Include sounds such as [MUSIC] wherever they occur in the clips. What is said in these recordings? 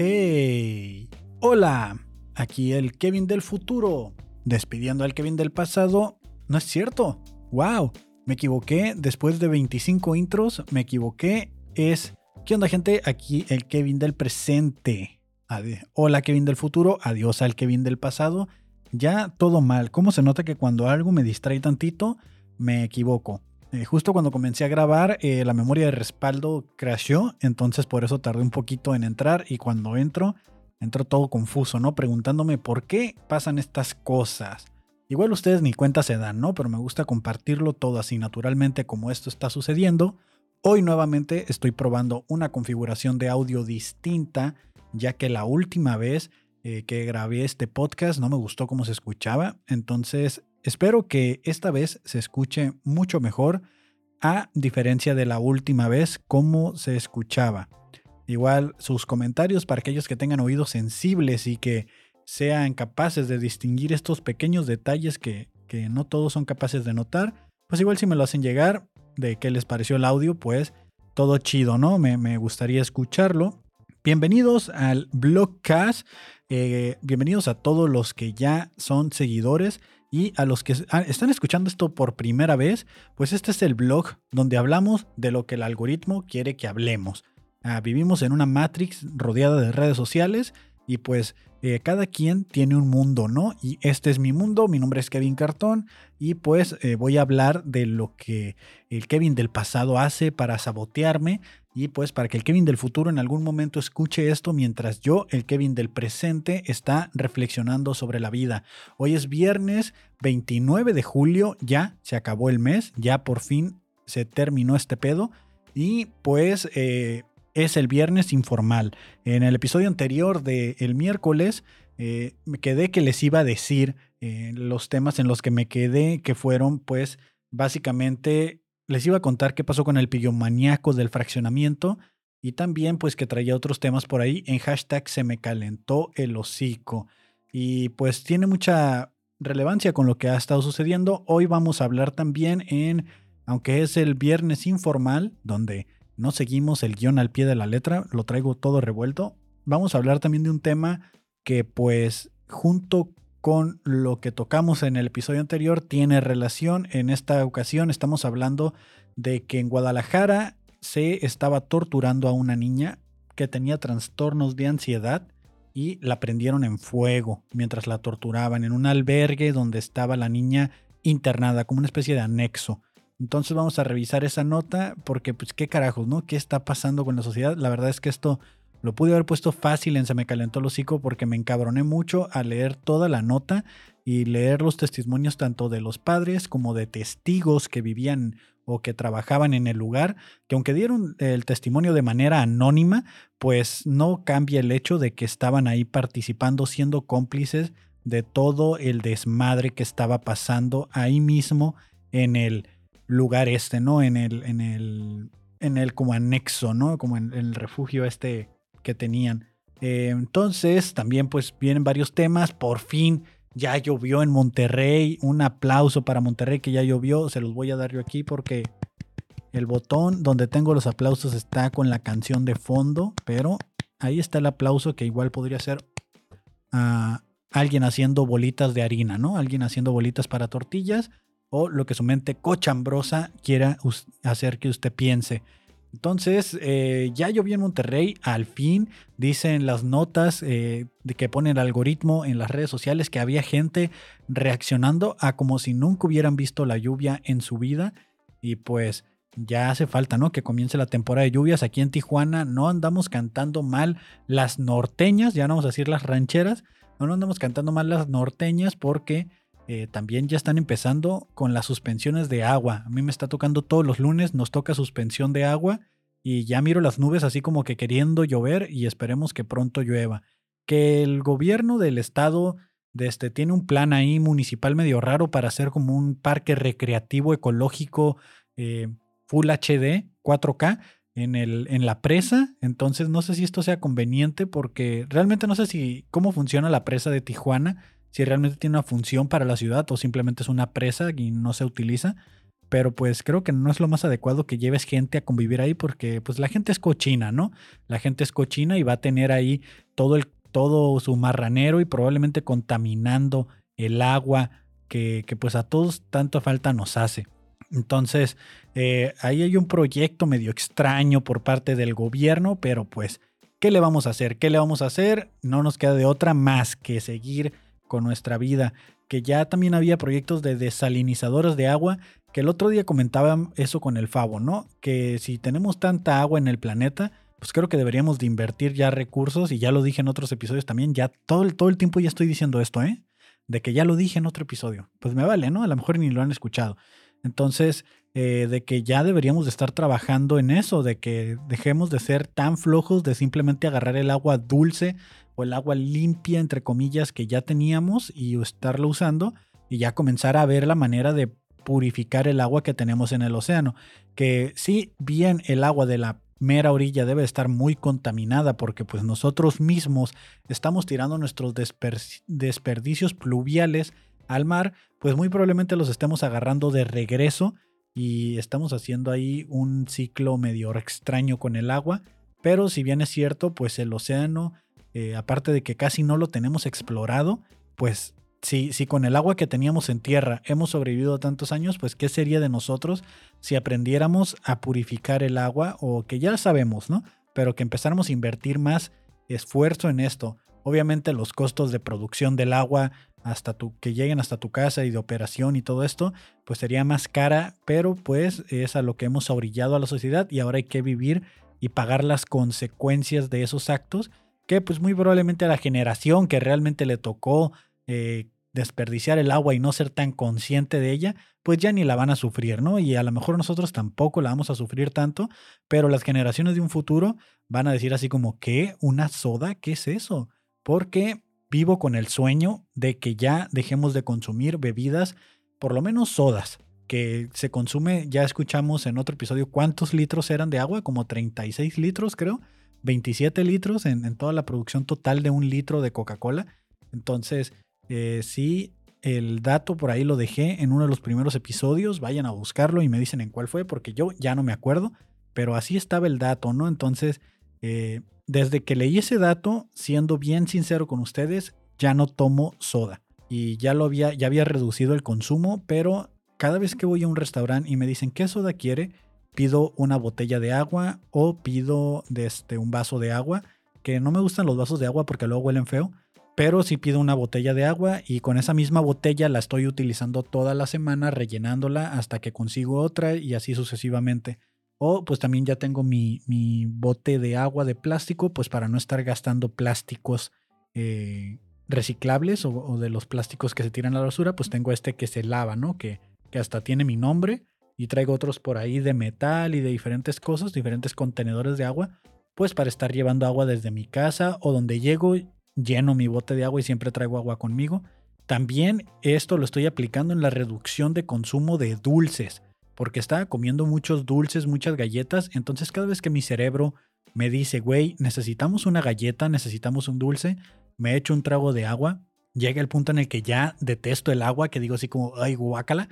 ¡Hey! ¡Hola! Aquí el Kevin del futuro. Despidiendo al Kevin del pasado. No es cierto. ¡Wow! Me equivoqué. Después de 25 intros, me equivoqué. Es. ¿Qué onda, gente? Aquí el Kevin del presente. Hola, Kevin del futuro. Adiós al Kevin del pasado. Ya todo mal. ¿Cómo se nota que cuando algo me distrae tantito, me equivoco? Eh, justo cuando comencé a grabar, eh, la memoria de respaldo crasheó, entonces por eso tardé un poquito en entrar y cuando entro, entro todo confuso, ¿no? Preguntándome por qué pasan estas cosas. Igual ustedes ni cuenta se dan, ¿no? Pero me gusta compartirlo todo así naturalmente como esto está sucediendo. Hoy nuevamente estoy probando una configuración de audio distinta, ya que la última vez eh, que grabé este podcast no me gustó cómo se escuchaba, entonces Espero que esta vez se escuche mucho mejor, a diferencia de la última vez, cómo se escuchaba. Igual sus comentarios para aquellos que tengan oídos sensibles y que sean capaces de distinguir estos pequeños detalles que, no todos son capaces de notar, pues igual si me lo hacen llegar de qué les pareció el audio, pues todo chido, ¿no? Me, me gustaría escucharlo. Bienvenidos al Blogcast. Eh, bienvenidos a todos los que ya son seguidores y a los que ah, están escuchando esto por primera vez, pues este es el blog donde hablamos de lo que el algoritmo quiere que hablemos. Ah, vivimos en una matrix rodeada de redes sociales y pues eh, cada quien tiene un mundo, ¿no? Y este es mi mundo, mi nombre es Kevin Cartón y pues eh, voy a hablar de lo que el Kevin del pasado hace para sabotearme y pues para que el Kevin del futuro en algún momento escuche esto mientras yo, el Kevin del presente, está reflexionando sobre la vida. Hoy es viernes 29 de julio, ya se acabó el mes, ya por fin se terminó este pedo. Y pues eh, es el viernes informal. En el episodio anterior del miércoles eh, me quedé que les iba a decir eh, los temas en los que me quedé, que fueron pues básicamente les iba a contar qué pasó con el pillomaníaco del fraccionamiento y también pues que traía otros temas por ahí en hashtag se me calentó el hocico. Y pues tiene mucha relevancia con lo que ha estado sucediendo. Hoy vamos a hablar también en, aunque es el viernes informal, donde no seguimos el guion al pie de la letra, lo traigo todo revuelto. Vamos a hablar también de un tema que pues junto con lo que tocamos en el episodio anterior tiene relación. En esta ocasión estamos hablando de que en Guadalajara se estaba torturando a una niña que tenía trastornos de ansiedad y la prendieron en fuego mientras la torturaban en un albergue donde estaba la niña internada como una especie de anexo. Entonces vamos a revisar esa nota porque pues qué carajos, ¿no? ¿Qué está pasando con la sociedad? La verdad es que esto lo pude haber puesto fácil en Se me calentó el hocico porque me encabroné mucho a leer toda la nota y leer los testimonios tanto de los padres como de testigos que vivían o que trabajaban en el lugar, que aunque dieron el testimonio de manera anónima, pues no cambia el hecho de que estaban ahí participando, siendo cómplices de todo el desmadre que estaba pasando ahí mismo en el lugar este, ¿no? En el, en el, en el como anexo, ¿no? Como en el refugio este que tenían. Eh, entonces, también pues vienen varios temas. Por fin ya llovió en Monterrey. Un aplauso para Monterrey que ya llovió. Se los voy a dar yo aquí porque el botón donde tengo los aplausos está con la canción de fondo. Pero ahí está el aplauso que igual podría ser a alguien haciendo bolitas de harina, ¿no? Alguien haciendo bolitas para tortillas. O lo que su mente cochambrosa quiera hacer que usted piense. Entonces, eh, ya llovió en Monterrey, al fin, dicen las notas eh, de que pone el algoritmo en las redes sociales que había gente reaccionando a como si nunca hubieran visto la lluvia en su vida. Y pues ya hace falta, ¿no? Que comience la temporada de lluvias. Aquí en Tijuana no andamos cantando mal las norteñas, ya no vamos a decir las rancheras, no andamos cantando mal las norteñas porque eh, también ya están empezando con las suspensiones de agua. A mí me está tocando todos los lunes, nos toca suspensión de agua y ya miro las nubes así como que queriendo llover y esperemos que pronto llueva. Que el gobierno del estado de este, tiene un plan ahí municipal medio raro para hacer como un parque recreativo ecológico eh, Full HD 4K en, el, en la presa. Entonces no sé si esto sea conveniente porque realmente no sé si cómo funciona la presa de Tijuana si realmente tiene una función para la ciudad o simplemente es una presa y no se utiliza. pero pues creo que no es lo más adecuado que lleves gente a convivir ahí porque pues la gente es cochina, ¿no? La gente es cochina y va a tener ahí todo, el, todo su marranero y probablemente contaminando el agua que, pues a todos tanto falta nos hace. Entonces, eh, ahí hay un proyecto medio extraño por parte del gobierno, pero pues, ¿qué le vamos a hacer? ¿Qué le vamos a hacer? No nos queda de otra más que seguir con nuestra vida. Que ya también había proyectos de desalinizadores de agua, que el otro día comentaban eso con el Favo, ¿no? Que si tenemos tanta agua en el planeta, pues creo que deberíamos de invertir ya recursos, y ya lo dije en otros episodios también, ya todo el, todo el tiempo ya estoy diciendo esto, ¿eh? De que ya lo dije en otro episodio. Pues me vale, ¿no? A lo mejor ni lo han escuchado. Entonces, eh, de que ya deberíamos de estar trabajando en eso, de que dejemos de ser tan flojos de simplemente agarrar el agua dulce o el agua limpia, entre comillas, que ya teníamos y estarlo usando y ya comenzar a ver la manera de purificar el agua que tenemos en el océano. Que sí, bien el agua de la mera orilla debe estar muy contaminada porque pues nosotros mismos estamos tirando nuestros desperdicios pluviales al mar, pues muy probablemente los estemos agarrando de regreso y estamos haciendo ahí un ciclo medio extraño con el agua. Pero si bien es cierto, pues el océano, eh, aparte de que casi no lo tenemos explorado, pues si, si con el agua que teníamos en tierra hemos sobrevivido tantos años, pues ¿qué sería de nosotros si aprendiéramos a purificar el agua o que ya sabemos, ¿no? Pero que empezáramos a invertir más esfuerzo en esto. Obviamente los costos de producción del agua hasta tu, que lleguen hasta tu casa y de operación y todo esto, pues sería más cara, pero pues es a lo que hemos orillado a la sociedad y ahora hay que vivir y pagar las consecuencias de esos actos que pues muy probablemente a la generación que realmente le tocó eh, desperdiciar el agua y no ser tan consciente de ella, pues ya ni la van a sufrir, ¿no? Y a lo mejor nosotros tampoco la vamos a sufrir tanto, pero las generaciones de un futuro van a decir así como, ¿qué? ¿Una soda? ¿Qué es eso? Porque vivo con el sueño de que ya dejemos de consumir bebidas, por lo menos sodas, que se consume, ya escuchamos en otro episodio cuántos litros eran de agua, como 36 litros creo, 27 litros en, toda la producción total de un litro de Coca-Cola. Entonces, eh, sí, el dato por ahí lo dejé en uno de los primeros episodios. Vayan a buscarlo y me dicen en cuál fue, porque yo ya no me acuerdo. Pero así estaba el dato, ¿no? Entonces, eh, desde que leí ese dato, siendo bien sincero con ustedes, ya no tomo soda. Y ya lo había, ya había reducido el consumo, pero cada vez que voy a un restaurante y me dicen qué soda quiere, pido una botella de agua o pido este, un vaso de agua. Que no me gustan los vasos de agua porque luego huelen feo pero si pido una botella de agua y con esa misma botella la estoy utilizando toda la semana, rellenándola hasta que consigo otra y así sucesivamente. O pues también ya tengo mi, mi bote de agua de plástico, pues para no estar gastando plásticos eh, reciclables o, de los plásticos que se tiran a la basura, pues tengo este que se lava, ¿no? Que, que hasta tiene mi nombre y traigo otros por ahí de metal y de diferentes cosas, diferentes contenedores de agua, pues para estar llevando agua desde mi casa o donde llego lleno mi bote de agua y siempre traigo agua conmigo. También esto lo estoy aplicando en la reducción de consumo de dulces, porque estaba comiendo muchos dulces, muchas galletas, entonces cada vez que mi cerebro me dice, güey, necesitamos una galleta, necesitamos un dulce, me echo un trago de agua, llega el punto en el que ya detesto el agua, que digo así como, ay, guácala,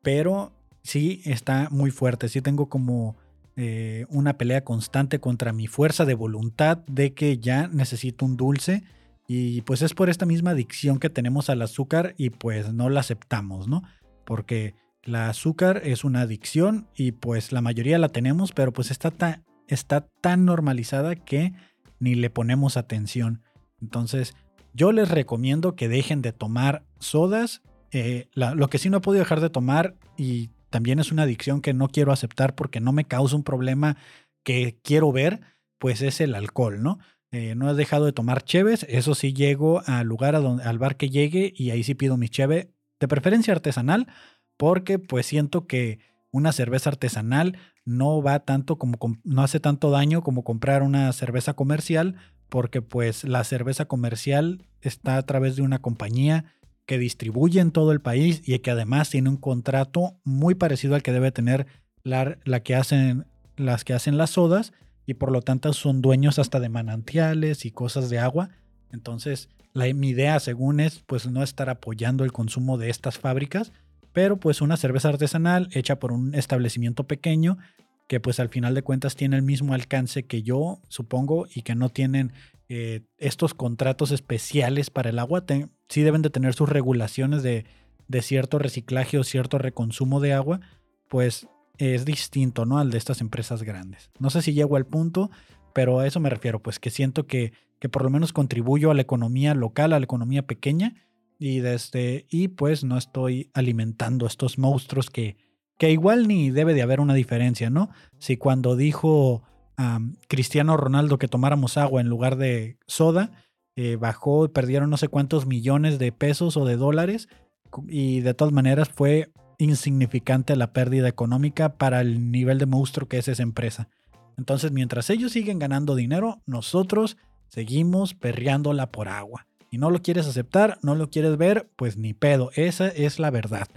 pero sí está muy fuerte, sí tengo como eh, una pelea constante contra mi fuerza de voluntad de que ya necesito un dulce y pues es por esta misma adicción que tenemos al azúcar y pues no la aceptamos, ¿no? Porque la azúcar es una adicción y pues la mayoría la tenemos, pero pues está tan, está tan normalizada que ni le ponemos atención. Entonces yo les recomiendo que dejen de tomar sodas. Eh, lo que sí no he podido dejar de tomar y también es una adicción que no quiero aceptar porque no me causa un problema que quiero ver, pues es el alcohol, ¿no? Eh, no he dejado de tomar cheves, eso sí llego al lugar, a donde, al bar que llegue y ahí sí pido mi cheve, de preferencia artesanal, porque pues siento que una cerveza artesanal no va tanto como, no hace tanto daño como comprar una cerveza comercial, porque pues la cerveza comercial está a través de una compañía que distribuye en todo el país y que además tiene un contrato muy parecido al que debe tener la, que hacen, las que hacen las sodas y por lo tanto son dueños hasta de manantiales y cosas de agua. Entonces, la, mi idea según es pues no estar apoyando el consumo de estas fábricas, pero pues una cerveza artesanal hecha por un establecimiento pequeño que pues al final de cuentas tiene el mismo alcance que yo, supongo, y que no tienen eh, estos contratos especiales para el agua. sí deben de tener sus regulaciones de, de cierto reciclaje o cierto reconsumo de agua, pues es distinto, ¿no? Al de estas empresas grandes. No sé si llego al punto, pero a eso me refiero, pues que siento que, que por lo menos contribuyo a la economía local, a la economía pequeña, y, desde, y pues no estoy alimentando estos monstruos que, que igual ni debe de haber una diferencia, ¿no? Si cuando dijo Cristiano Ronaldo que tomáramos agua en lugar de soda, eh, bajó perdieron no sé cuántos millones de pesos o de dólares, y de todas maneras fue insignificante la pérdida económica para el nivel de monstruo que es esa empresa. Entonces, mientras ellos siguen ganando dinero, nosotros seguimos perreándola por agua. Y no lo quieres aceptar, no lo quieres ver, pues ni pedo. Esa es la verdad.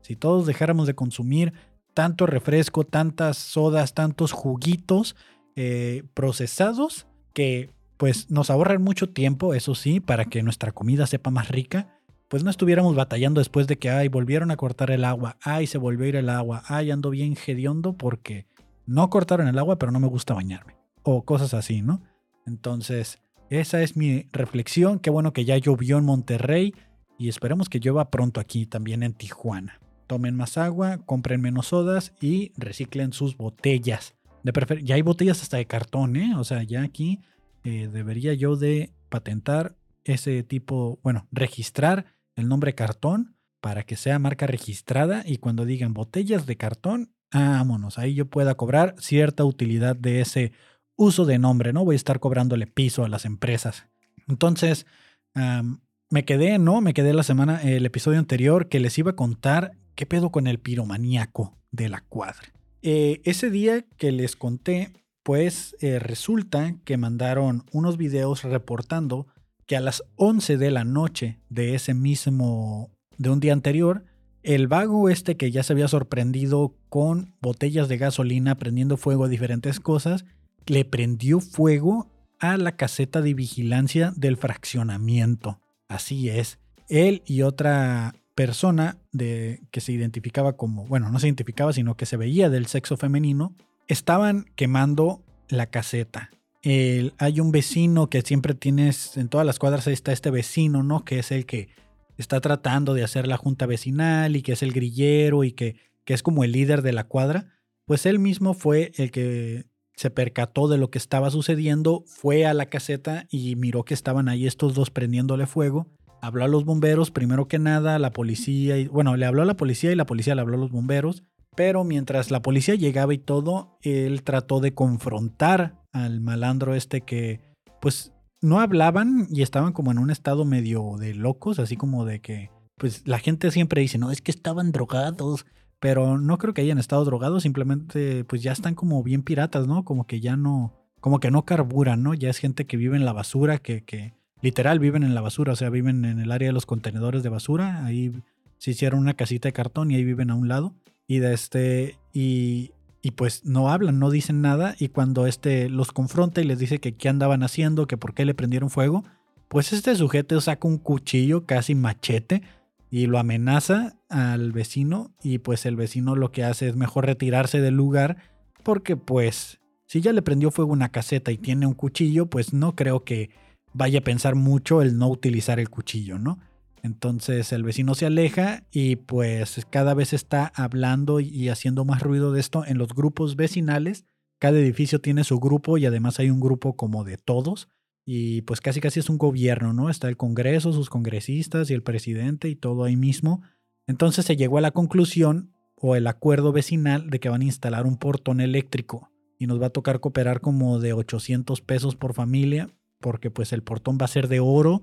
Si todos dejáramos de consumir tanto refresco, tantas sodas, tantos juguitos eh, procesados que pues nos ahorran mucho tiempo, eso sí, para que nuestra comida sepa más rica, pues no estuviéramos batallando después de que, ay, volvieron a cortar el agua, ay, se volvió a ir el agua, ay, ando bien hediondo porque no cortaron el agua, pero no me gusta bañarme. O cosas así, ¿no? Entonces, esa es mi reflexión. Qué bueno que ya llovió en Monterrey y esperemos que llueva pronto aquí también en Tijuana. Tomen más agua, compren menos sodas y reciclen sus botellas. De ya hay botellas hasta de cartón, ¿eh? O sea, ya aquí eh, debería yo de patentar ese tipo, bueno, registrar el nombre cartón para que sea marca registrada y cuando digan botellas de cartón, vámonos, ahí yo pueda cobrar cierta utilidad de ese uso de nombre, ¿no? Voy a estar cobrándole piso a las empresas. Entonces, me quedé, ¿no? Me quedé la semana, el episodio anterior que les iba a contar qué pedo con el piromaníaco de la cuadra. Eh, ese día que les conté, pues eh, resulta que mandaron unos videos reportando que a las 11 de la noche de ese mismo, de un día anterior, el vago este que ya se había sorprendido con botellas de gasolina prendiendo fuego a diferentes cosas, le prendió fuego a la caseta de vigilancia del fraccionamiento. Así es. Él y otra persona de, que se identificaba como, bueno, no se identificaba, sino que se veía del sexo femenino, estaban quemando la caseta hay un vecino que siempre tienes, en todas las cuadras está este vecino, ¿no? Que es el que está tratando de hacer la junta vecinal y que es el grillero y que, que es como el líder de la cuadra. Pues él mismo fue el que se percató de lo que estaba sucediendo, fue a la caseta y miró que estaban ahí estos dos prendiéndole fuego. Habló a los bomberos, primero que nada, la policía, y, bueno, le habló a la policía y la policía le habló a los bomberos. Pero mientras la policía llegaba y todo, él trató de confrontar al malandro este que pues no hablaban y estaban como en un estado medio de locos, así como de que pues la gente siempre dice, no, es que estaban drogados, pero no creo que hayan estado drogados, simplemente pues ya están como bien piratas, ¿no? Como que ya no, como que no carburan, ¿no? Ya es gente que vive en la basura, que, que literal viven en la basura, o sea, viven en el área de los contenedores de basura, ahí se hicieron una casita de cartón y ahí viven a un lado. Y de este, y, y pues no hablan, no dicen nada y cuando este los confronta y les dice que qué andaban haciendo, que por qué le prendieron fuego, pues este sujeto saca un cuchillo casi machete y lo amenaza al vecino y pues el vecino lo que hace es mejor retirarse del lugar porque pues si ya le prendió fuego una caseta y tiene un cuchillo, pues no creo que vaya a pensar mucho el no utilizar el cuchillo, ¿no? Entonces el vecino se aleja y pues cada vez está hablando y haciendo más ruido de esto en los grupos vecinales. Cada edificio tiene su grupo y además hay un grupo como de todos. Y pues casi casi es un gobierno, ¿no? Está el Congreso, sus congresistas y el presidente y todo ahí mismo. Entonces se llegó a la conclusión o el acuerdo vecinal de que van a instalar un portón eléctrico y nos va a tocar cooperar como de 800 pesos por familia porque pues el portón va a ser de oro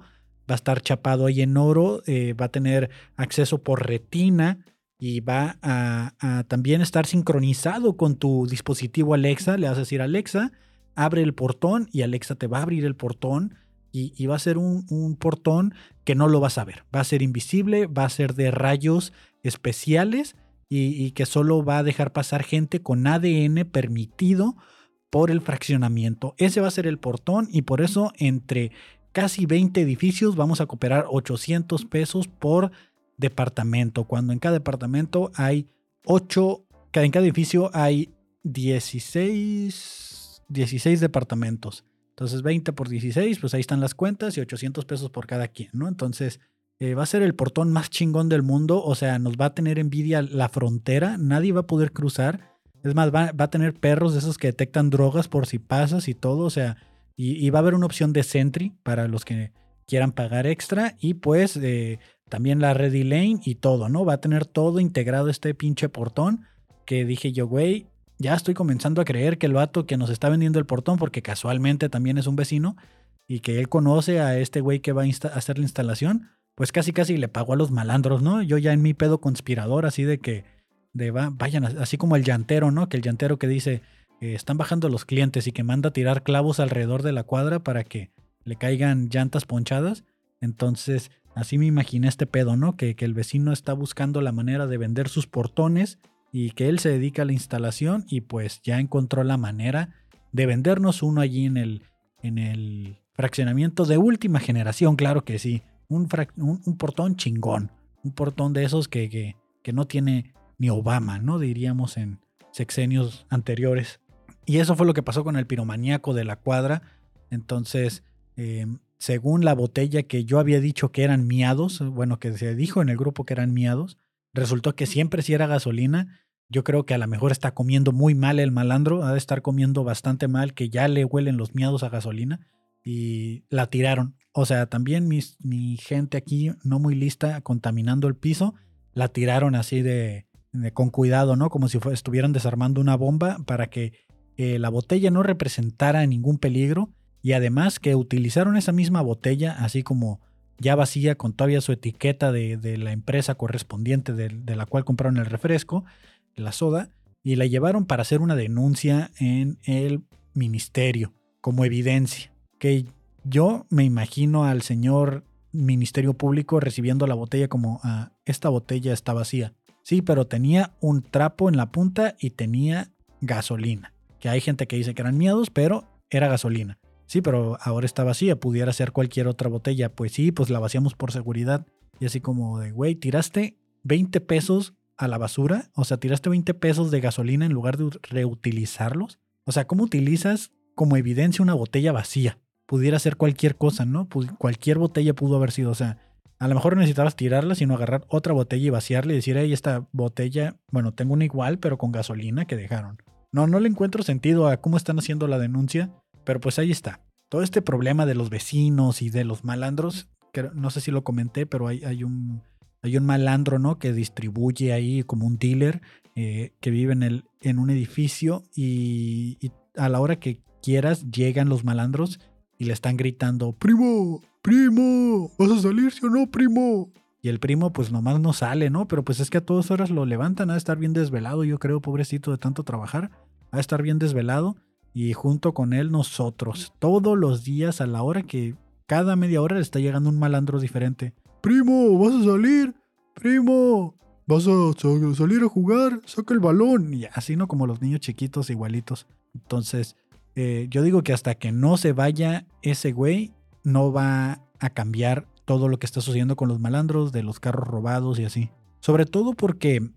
va a estar chapado ahí en oro, eh, va a tener acceso por retina y va a, también estar sincronizado con tu dispositivo Alexa. Le vas a decir Alexa, abre el portón y Alexa te va a abrir el portón y, va a ser un, portón que no lo vas a ver. Va a ser invisible, va a ser de rayos especiales y, y que solo va a dejar pasar gente con ADN permitido por el fraccionamiento. Ese va a ser el portón y por eso entre casi 20 edificios, vamos a cooperar 800 pesos por departamento, cuando en cada departamento hay 8, en cada edificio hay 16, 16 departamentos. Entonces 20 por 16, pues ahí están las cuentas y 800 pesos por cada quien, ¿no? Entonces eh, va a ser el portón más chingón del mundo, o sea, nos va a tener envidia la frontera, nadie va a poder cruzar. Es más, va, a tener perros de esos que detectan drogas por si pasas y todo, o sea, y, va a haber una opción de Sentry para los que quieran pagar extra y pues eh, también la Ready Lane y todo, ¿no? Va a tener todo integrado este pinche portón que dije yo, güey, ya estoy comenzando a creer que el vato que nos está vendiendo el portón, porque casualmente también es un vecino, y que él conoce a este güey que va a hacer la instalación, pues casi casi le pagó a los malandros, ¿no? Yo ya en mi pedo conspirador, así de que de va, vayan, así como el llantero, ¿no? Que el llantero que dice, eh, están bajando los clientes y que manda a tirar clavos alrededor de la cuadra para que le caigan llantas ponchadas. Entonces, así me imaginé este pedo, ¿no? Que, que el vecino está buscando la manera de vender sus portones y que él se dedica a la instalación y pues ya encontró la manera de vendernos uno allí en el, en el fraccionamiento de última generación, claro que sí, un, un, portón chingón, un portón de esos que, que, que, no tiene ni Obama, ¿no? Diríamos en sexenios anteriores. Y eso fue lo que pasó con el piromaníaco de la cuadra. Entonces, eh, según la botella que yo había dicho que eran miados, bueno, que se dijo en el grupo que eran miados, resultó que siempre si era gasolina. Yo creo que a lo mejor está comiendo muy mal el malandro, ha de estar comiendo bastante mal, que ya le huelen los miados a gasolina y la tiraron. O sea, también mi gente aquí, no muy lista, contaminando el piso, la tiraron así de, con cuidado, ¿no? Como si estuvieran desarmando una bomba para que eh, la botella no representara ningún peligro y además que utilizaron esa misma botella, así como ya vacía con todavía su etiqueta de, la empresa correspondiente de, la cual compraron el refresco, la soda, y la llevaron para hacer una denuncia en el ministerio como evidencia. Que yo me imagino al señor Ministerio Público recibiendo la botella como ah, esta botella está vacía. Sí, pero tenía un trapo en la punta y tenía gasolina. Que hay gente que dice que eran miedos, pero era gasolina. Sí, pero ahora está vacía, pudiera ser cualquier otra botella. Pues sí, pues la vaciamos por seguridad. Y así como de, güey, tiraste 20 pesos a la basura, o sea, tiraste 20 pesos de gasolina en lugar de reutilizarlos. O sea, ¿cómo utilizas como evidencia una botella vacía? Pudiera ser cualquier cosa, ¿no? cualquier botella pudo haber sido, o sea, a lo mejor necesitabas tirarla, sino agarrar otra botella y vaciarla y decir, hey, esta botella, bueno, tengo una igual, pero con gasolina que dejaron. No, no le encuentro sentido a cómo están haciendo la denuncia pero pues ahí está. Todo este problema de los vecinos y de los malandros, que no sé si lo comenté, pero hay, hay, un, hay un malandro, ¿no? Que distribuye ahí como un dealer eh, que vive en, el, en un edificio y, a la hora que quieras llegan los malandros y le están gritando, primo, primo, ¿vas a salir sí o no, primo? Y el primo pues nomás no sale, ¿no? Pero pues es que a todas horas lo levantan, a estar bien desvelado, yo creo, pobrecito de tanto trabajar, a estar bien desvelado y junto con él nosotros, todos los días a la hora que cada media hora le está llegando un malandro diferente. Primo, vas a salir, primo, vas a salir a jugar, saca el balón. Y así, ¿no? Como los niños chiquitos igualitos. Entonces, eh, yo digo que hasta que no se vaya ese güey, no va a cambiar todo lo que está sucediendo con los malandros, de los carros robados y así. Sobre todo porque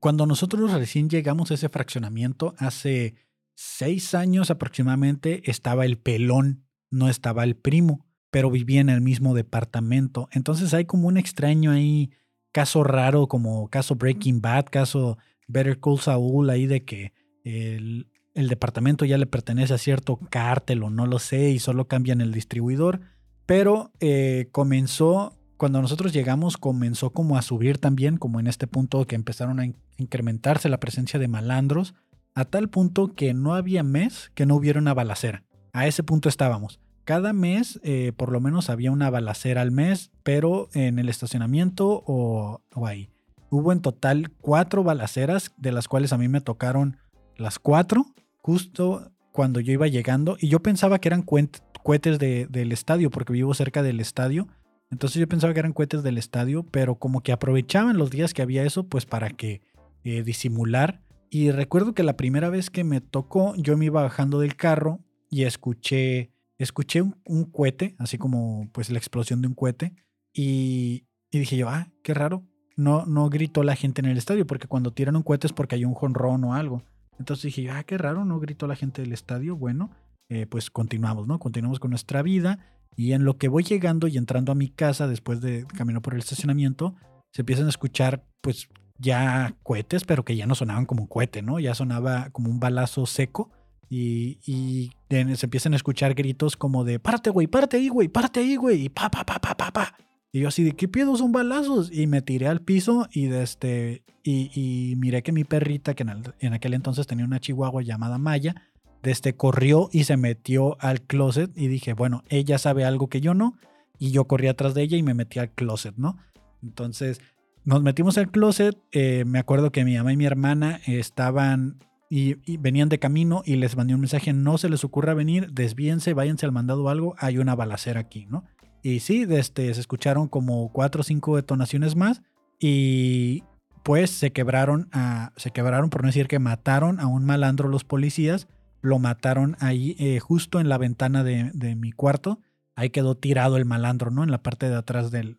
cuando nosotros recién llegamos a ese fraccionamiento hace seis años aproximadamente estaba el pelón, no estaba el primo, pero vivía en el mismo departamento. Entonces hay como un extraño ahí, caso raro como caso Breaking Bad, caso Better Call Saul, ahí de que el, departamento ya le pertenece a cierto cártel o no lo sé y solo cambian el distribuidor. Pero eh, comenzó, cuando nosotros llegamos, comenzó como a subir también, como en este punto que empezaron a incrementarse la presencia de malandros a tal punto que no había mes que no hubiera una balacera. A ese punto estábamos. Cada mes eh, por lo menos había una balacera al mes, pero en el estacionamiento o, ahí. Hubo en total cuatro balaceras, de las cuales a mí me tocaron las cuatro, justo cuando yo iba llegando. Y yo pensaba que eran cohetes del estadio, porque vivo cerca del estadio. Entonces yo pensaba que eran cohetes del estadio, pero como que aprovechaban los días que había eso, pues para que eh, disimular y recuerdo que la primera vez que me tocó, yo me iba bajando del carro y escuché, escuché un, cohete, así como pues la explosión de un cohete. Y, dije yo, ah, qué raro. no, no gritó la gente en el estadio, porque cuando tiran un cohete es porque hay un jonrón o algo. Entonces dije, ah, qué raro, no gritó la gente del estadio. Bueno, eh, pues continuamos, ¿no? Continuamos con nuestra vida. Y en lo que voy llegando y entrando a mi casa después de caminar por el estacionamiento, se empiezan a escuchar, pues, ya cohetes, pero que ya no sonaban como un cohete, ¿no? Ya sonaba como un balazo seco. Y, se empiezan a escuchar gritos como de, párate, güey, párate ahí, güey, párate ahí, güey, y pa, pa, pa, pa, pa, pa. Y yo así de, ¿qué pedo? Son balazos. Y me tiré al piso y, este, y, miré que mi perrita, que en, aquel entonces tenía una chihuahua llamada Maya, este, corrió y se metió al closet y dije, bueno, ella sabe algo que yo no. Y yo corrí atrás de ella y me metí al closet, ¿no? Entonces nos metimos al closet. Eh, me acuerdo que mi mamá y mi hermana estaban y, venían de camino y les mandé un mensaje, no se les ocurra venir, desvíense, váyanse al mandado algo, hay una balacera aquí, ¿no? Y sí, este, se escucharon como cuatro o cinco detonaciones más y pues se quebraron, se quebraron por no decir que mataron a un malandro los policías, lo mataron ahí eh, justo en la ventana de, mi cuarto, ahí quedó tirado el malandro, ¿no? En la parte de atrás del,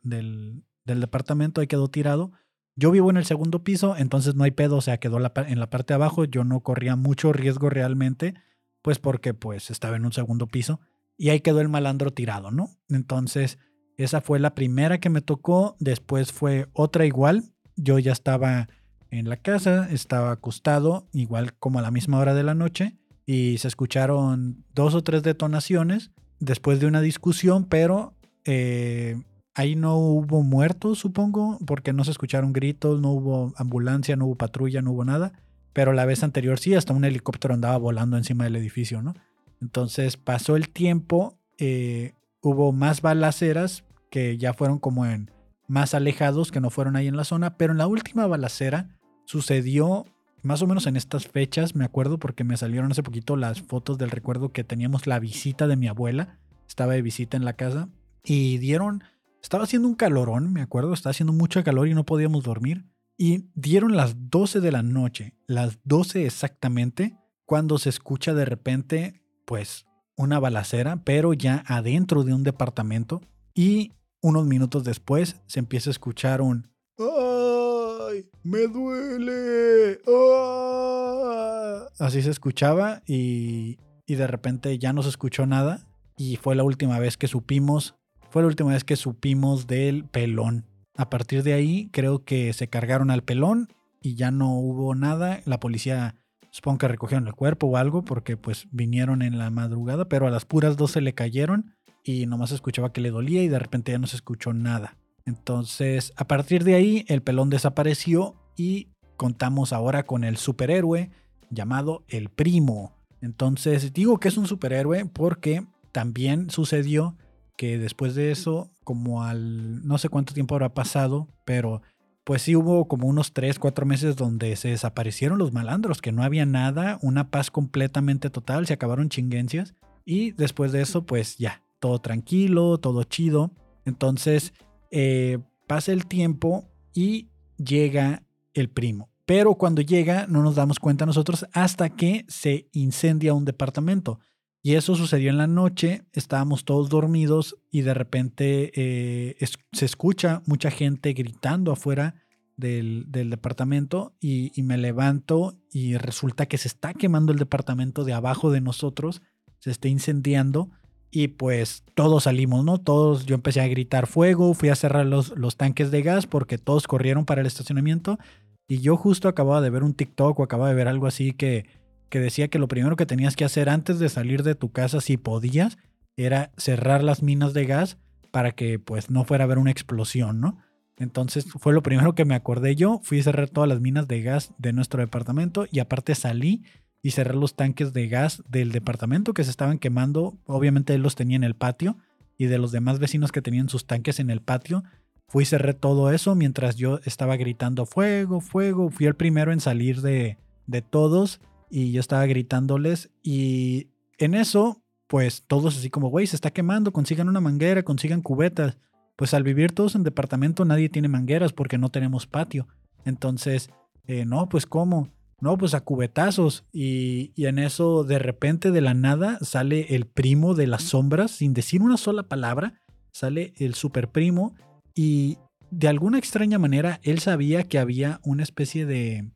departamento, ahí quedó tirado. Yo vivo en el segundo piso, entonces no hay pedo, o sea, quedó en la parte de abajo, yo no corría mucho riesgo realmente, pues porque pues estaba en un segundo piso y ahí quedó el malandro tirado, ¿no? Entonces, esa fue la primera que me tocó, después fue otra igual, yo ya estaba en la casa, estaba acostado, igual como a la misma hora de la noche, y se escucharon dos o tres detonaciones después de una discusión, pero eh, ahí no hubo muertos, supongo, porque no se escucharon gritos, no hubo ambulancia, no hubo patrulla, no hubo nada, pero la vez anterior sí, hasta un helicóptero andaba volando encima del edificio, ¿no? Entonces pasó el tiempo, eh, hubo más balaceras que ya fueron como en más alejados, que no fueron ahí en la zona, pero en la última balacera sucedió más o menos en estas fechas, me acuerdo porque me salieron hace poquito las fotos del recuerdo que teníamos la visita de mi abuela, estaba de visita en la casa y dieron, estaba haciendo un calorón, me acuerdo, estaba haciendo mucho calor y no podíamos dormir. Y dieron las 12 de la noche, las 12 exactamente, cuando se escucha de repente pues una balacera, pero ya adentro de un departamento y unos minutos después se empieza a escuchar un ¡Ay! ¡Me duele! ¡Ah! Así se escuchaba y, y de repente ya no se escuchó nada y fue la última vez que supimos, fue la última vez que supimos del pelón. A partir de ahí creo que se cargaron al pelón y ya no hubo nada. La policía Supongo que recogieron el cuerpo o algo porque pues vinieron en la madrugada, pero a las puras dos se le cayeron y nomás escuchaba que le dolía y de repente ya no se escuchó nada. Entonces, a partir de ahí, el pelón desapareció y contamos ahora con el superhéroe llamado el primo. Entonces, digo que es un superhéroe porque también sucedió que después de eso, como al no sé cuánto tiempo habrá pasado, pero pues sí hubo como unos 3, 4 meses donde se desaparecieron los malandros, que no había nada, una paz completamente total, se acabaron chinguencias y después de eso pues ya, todo tranquilo, todo chido. Entonces eh, pasa el tiempo y llega el primo. Pero cuando llega no nos damos cuenta nosotros hasta que se incendia un departamento. Y eso sucedió en la noche, estábamos todos dormidos y de repente eh, se escucha mucha gente gritando afuera del, departamento y, me levanto y resulta que se está quemando el departamento de abajo de nosotros, se está incendiando y pues todos salimos, ¿no? Todos, yo empecé a gritar fuego, fui a cerrar los, los tanques de gas porque todos corrieron para el estacionamiento y yo justo acababa de ver un TikTok o acababa de ver algo así que que decía que lo primero que tenías que hacer antes de salir de tu casa, si podías, era cerrar las minas de gas para que pues no fuera a haber una explosión, ¿no? Entonces fue lo primero que me acordé yo, fui a cerrar todas las minas de gas de nuestro departamento y aparte salí y cerré los tanques de gas del departamento que se estaban quemando, obviamente él los tenía en el patio y de los demás vecinos que tenían sus tanques en el patio, fui y cerré todo eso mientras yo estaba gritando fuego, fuego, fui el primero en salir de, de todos y yo estaba gritándoles y en eso, pues todos así como, güey, se está quemando, consigan una manguera, consigan cubetas. Pues al vivir todos en departamento nadie tiene mangueras porque no tenemos patio. Entonces, eh, no, pues ¿cómo? No, pues a cubetazos. Y, y, en eso, de repente, de la nada, sale el primo de las sombras, sin decir una sola palabra, sale el super primo y de alguna extraña manera, él sabía que había una especie de...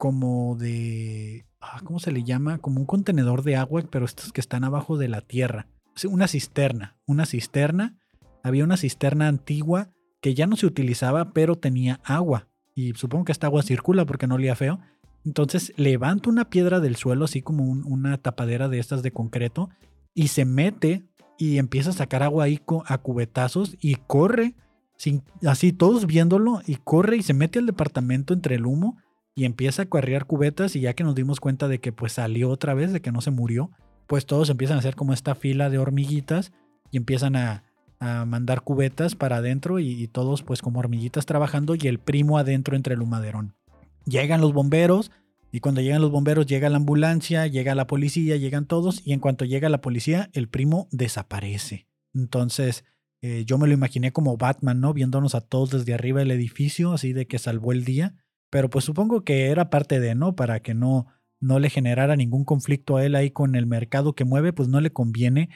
como de... Ah, ¿Cómo se le llama? Como un contenedor de agua, pero estos que están abajo de la tierra. Una cisterna. Una cisterna. Había una cisterna antigua que ya no se utilizaba, pero tenía agua. Y supongo que esta agua circula porque no olía feo. Entonces levanta una piedra del suelo, así como una tapadera de estas de concreto, y se mete y empieza a sacar agua ahí a cubetazos y corre, sin, así todos viéndolo, y corre y se mete al departamento entre el humo y empieza a correr cubetas y ya que nos dimos cuenta de que pues salió otra vez, de que no se murió, pues todos empiezan a hacer como esta fila de hormiguitas y empiezan a, mandar cubetas para adentro y, y, todos pues como hormiguitas trabajando y el primo adentro entre el humaderón. Llegan los bomberos y cuando llegan los bomberos llega la ambulancia, llega la policía, llegan todos y en cuanto llega la policía el primo desaparece. Entonces eh, yo me lo imaginé como Batman, ¿no? Viéndonos a todos desde arriba del edificio, así de que salvó el día. Pero pues supongo que era parte de, ¿no? Para que no, no le generara ningún conflicto a él ahí con el mercado que mueve, pues no le conviene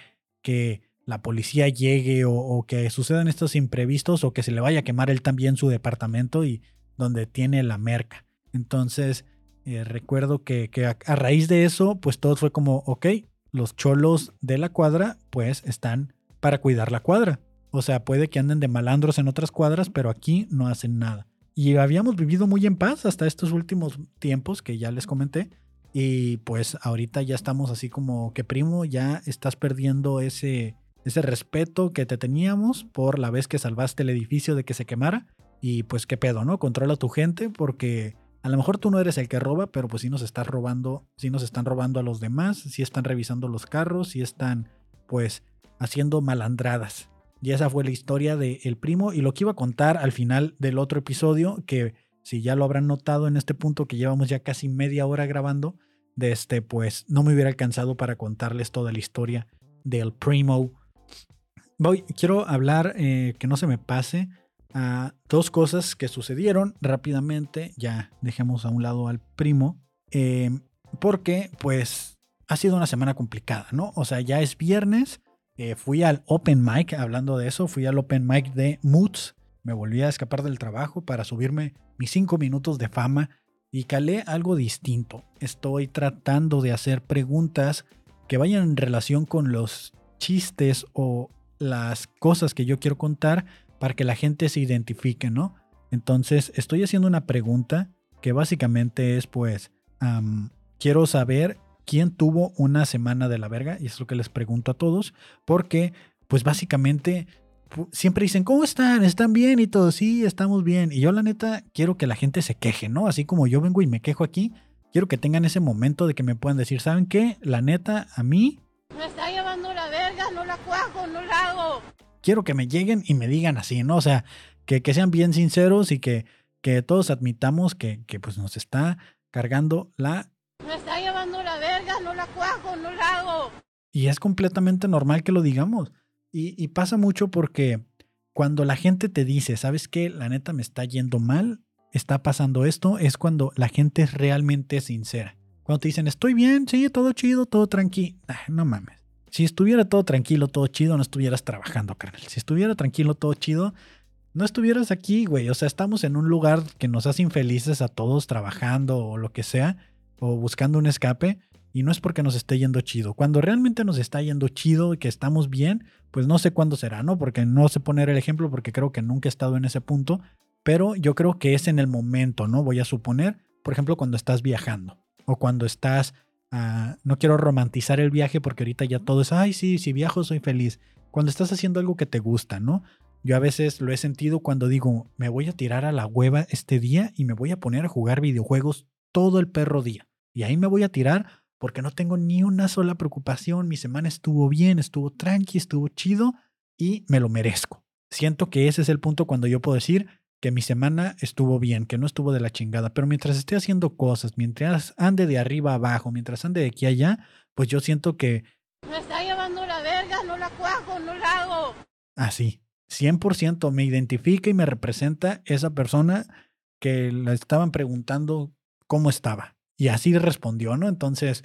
que la policía llegue o, que sucedan estos imprevistos o que se le vaya a quemar él también su departamento y donde tiene la merca. Entonces, eh, recuerdo que, a, raíz de eso, pues todo fue como, ok, los cholos de la cuadra, pues están para cuidar la cuadra. O sea, puede que anden de malandros en otras cuadras, pero aquí no hacen nada. Y habíamos vivido muy en paz hasta estos últimos tiempos que ya les comenté. Y pues ahorita ya estamos así como que primo, ya estás perdiendo ese, ese respeto que te teníamos por la vez que salvaste el edificio de que se quemara. Y pues qué pedo, ¿no? Controla a tu gente porque a lo mejor tú no eres el que roba, pero pues sí nos estás robando, sí nos están robando a los demás, sí están revisando los carros, sí están pues haciendo malandradas. Y esa fue la historia de El Primo y lo que iba a contar al final del otro episodio, que si ya lo habrán notado en este punto que llevamos ya casi media hora grabando, de este pues no me hubiera alcanzado para contarles toda la historia del Primo. Voy, quiero hablar, eh, que no se me pase, a dos cosas que sucedieron rápidamente. Ya dejemos a un lado al primo. Eh, porque pues ha sido una semana complicada, ¿no? O sea, ya es viernes. Eh, fui al Open Mic, hablando de eso, fui al Open Mic de Moods. Me volví a escapar del trabajo para subirme mis cinco minutos de fama y calé algo distinto. Estoy tratando de hacer preguntas que vayan en relación con los chistes o las cosas que yo quiero contar, para que la gente se identifique, ¿no? Entonces estoy haciendo una pregunta que básicamente es pues, quiero saber quién tuvo una semana de la verga, y es lo que les pregunto a todos, porque pues básicamente siempre dicen, ¿cómo están? ¿Están bien? Y todo, sí, estamos bien. Y yo la neta quiero que la gente se queje, ¿no? Así como yo vengo y me quejo aquí, quiero que tengan ese momento de que me puedan decir, ¿saben qué? La neta, a mí... Me está llevando la verga, no la cuajo, no la hago quiero que me lleguen y me digan así, ¿no? O sea, que, que sean bien sinceros y que, que todos admitamos que, que, pues nos está cargando la... Me está llevando la verga, no Y es completamente normal que lo digamos. Y, pasa mucho porque cuando la gente te dice, ¿sabes qué? La neta me está yendo mal, está pasando esto, es cuando la gente es realmente sincera. Cuando te dicen, estoy bien, sí, todo chido, todo tranquilo. No mames. Si estuviera todo tranquilo, todo chido, no estuvieras trabajando, carnal. Si estuviera tranquilo, todo chido, no estuvieras aquí, güey. O sea, estamos en un lugar que nos hace infelices a todos trabajando o lo que sea, o buscando un escape, y no es porque nos esté yendo chido. Cuando realmente nos está yendo chido y que estamos bien, pues no sé cuándo será, ¿no? Porque no sé poner el ejemplo porque creo que nunca he estado en ese punto, pero yo creo que es en el momento, ¿no? Voy a suponer, por ejemplo, cuando estás viajando o cuando estás no quiero romantizar el viaje porque ahorita ya todo es, ay, sí, si viajo soy feliz. Cuando estás haciendo algo que te gusta, ¿no? Yo a veces lo he sentido cuando digo, me voy a tirar a la hueva este día y me voy a poner a jugar videojuegos todo el perro día. Y ahí me voy a tirar porque no tengo ni una sola preocupación, mi semana estuvo bien, estuvo tranqui, estuvo chido y me lo merezco. Siento que ese es el punto cuando yo puedo decir, que mi semana estuvo bien, que no estuvo de la chingada, pero mientras esté haciendo cosas, mientras ande de arriba a abajo, mientras ande de aquí a allá, pues yo siento que... Me está llevando la verga, no la cuajo, no la hago. Así, 100% me identifica y me representa esa persona que le estaban preguntando cómo estaba. Y así respondió, ¿no? Entonces,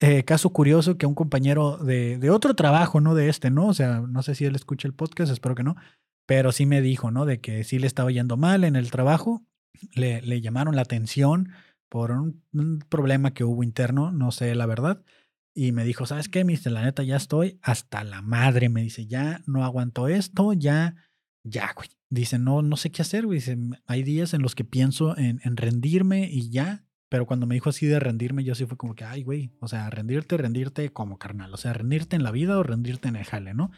eh, caso curioso que un compañero de, de, otro trabajo, no de este, ¿no? O sea, no sé si él escucha el podcast, espero que no, pero sí me dijo, ¿no? De que sí le estaba yendo mal en el trabajo, le, le llamaron la atención por un, problema que hubo interno, no sé la verdad, y me dijo, ¿sabes qué? Dice, la neta, ya estoy hasta la madre, me dice, ya no aguanto esto, ya, ya, güey. Dice, no, no sé qué hacer, güey. Dice, hay días en los que pienso en, en rendirme y ya, pero cuando me dijo así de rendirme, yo sí fue como que, ay, güey, o sea, rendirte, rendirte como carnal, o sea, rendirte en la vida o rendirte en el jale, ¿no?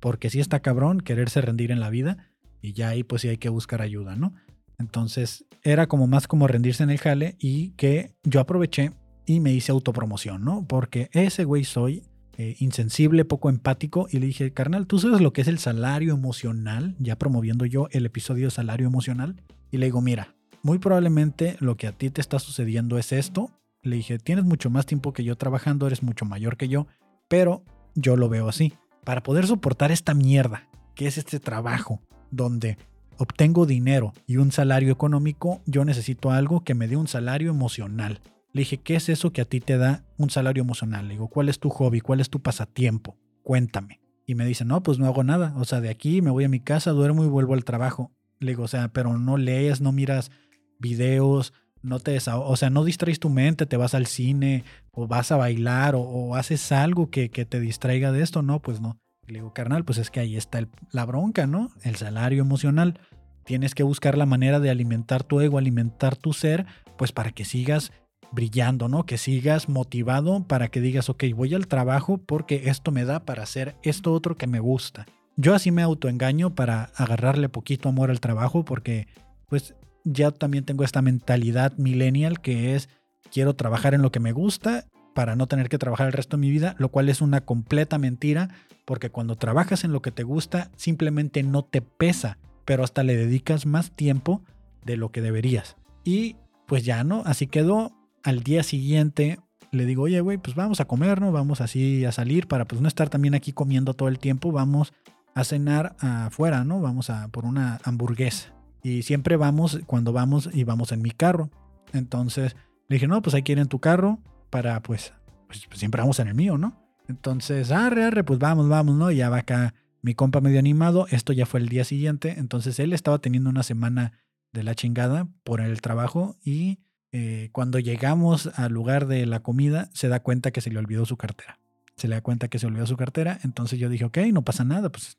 Porque sí está cabrón quererse rendir en la vida y ya ahí pues sí hay que buscar ayuda, ¿no? Entonces era como más como rendirse en el jale y que yo aproveché y me hice autopromoción, ¿no? Porque ese güey soy eh, insensible, poco empático y le dije, carnal, ¿tú sabes lo que es el salario emocional? Ya promoviendo yo el episodio salario emocional. Y le digo, mira, muy probablemente lo que a ti te está sucediendo es esto. Le dije, tienes mucho más tiempo que yo trabajando, eres mucho mayor que yo, pero yo lo veo así. Para poder soportar esta mierda, que es este trabajo, donde obtengo dinero y un salario económico, yo necesito algo que me dé un salario emocional. Le dije, ¿qué es eso que a ti te da un salario emocional? Le digo, ¿cuál es tu hobby? ¿Cuál es tu pasatiempo? Cuéntame. Y me dice, no, pues no hago nada. O sea, de aquí me voy a mi casa, duermo y vuelvo al trabajo. Le digo, o sea, pero no lees, no miras videos, no te o sea, no distraes tu mente, te vas al cine o vas a bailar o, haces algo que, que, te distraiga de esto, no, pues no. Le digo, carnal, pues es que ahí está la bronca, ¿no? El salario emocional. Tienes que buscar la manera de alimentar tu ego, alimentar tu ser, pues para que sigas brillando, ¿no? Que sigas motivado para que digas, ok, voy al trabajo porque esto me da para hacer esto otro que me gusta. Yo así me autoengaño para agarrarle poquito amor al trabajo porque pues ya también tengo esta mentalidad millennial que es quiero trabajar en lo que me gusta para no tener que trabajar el resto de mi vida, lo cual es una completa mentira, porque cuando trabajas en lo que te gusta simplemente no te pesa, pero hasta le dedicas más tiempo de lo que deberías. Y pues ya no, así quedó. Al día siguiente le digo, oye, güey, pues vamos a comer, ¿no? Vamos así a salir para pues no estar también aquí comiendo todo el tiempo, vamos a cenar afuera, ¿no? Vamos a por una hamburguesa. Y siempre vamos, cuando vamos, y vamos en mi carro. Entonces le dije, no, pues hay que ir en tu carro para, pues, pues, pues, siempre vamos en el mío, ¿no? Entonces, arre, arre, pues vamos, vamos, ¿no? Y ya va acá mi compa medio animado. Esto ya fue el día siguiente. Entonces él estaba teniendo una semana de la chingada por el trabajo y eh, cuando llegamos al lugar de la comida se da cuenta que se le olvidó su cartera. Se le da cuenta que se olvidó su cartera. Entonces yo dije, ok, no pasa nada, pues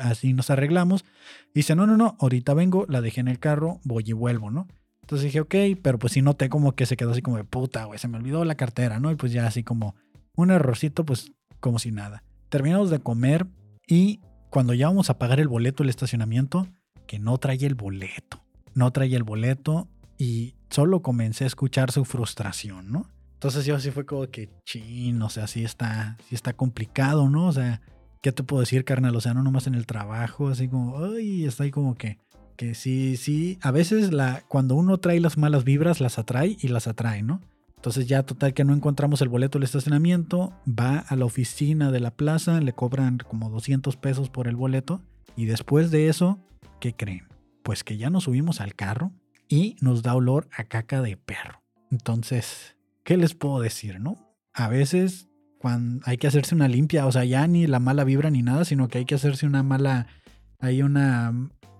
así nos arreglamos. Dice, no, no, no, ahorita vengo, la dejé en el carro, voy y vuelvo, ¿no? Entonces dije, ok, pero pues sí noté como que se quedó así como de puta, güey, se me olvidó la cartera, ¿no? Y pues ya así como un errorcito, pues como si nada. Terminamos de comer y cuando ya vamos a pagar el boleto del estacionamiento, que no trae el boleto, no trae el boleto y solo comencé a escuchar su frustración, ¿no? Entonces yo así fue como que, chin, o sea, sí está, sí está complicado, ¿no? O sea, ¿qué te puedo decir, carnal? O sea, no nomás en el trabajo, así como, ay, está ahí como que, que sí, sí, a veces la, cuando uno trae las malas vibras, las atrae y las atrae, ¿no? Entonces ya total que no encontramos el boleto del estacionamiento, va a la oficina de la plaza, le cobran como 200 pesos por el boleto y después de eso, ¿qué creen? Pues que ya nos subimos al carro y nos da olor a caca de perro. Entonces, ¿qué les puedo decir, no? A veces cuando hay que hacerse una limpia, o sea, ya ni la mala vibra ni nada, sino que hay que hacerse una mala, hay una,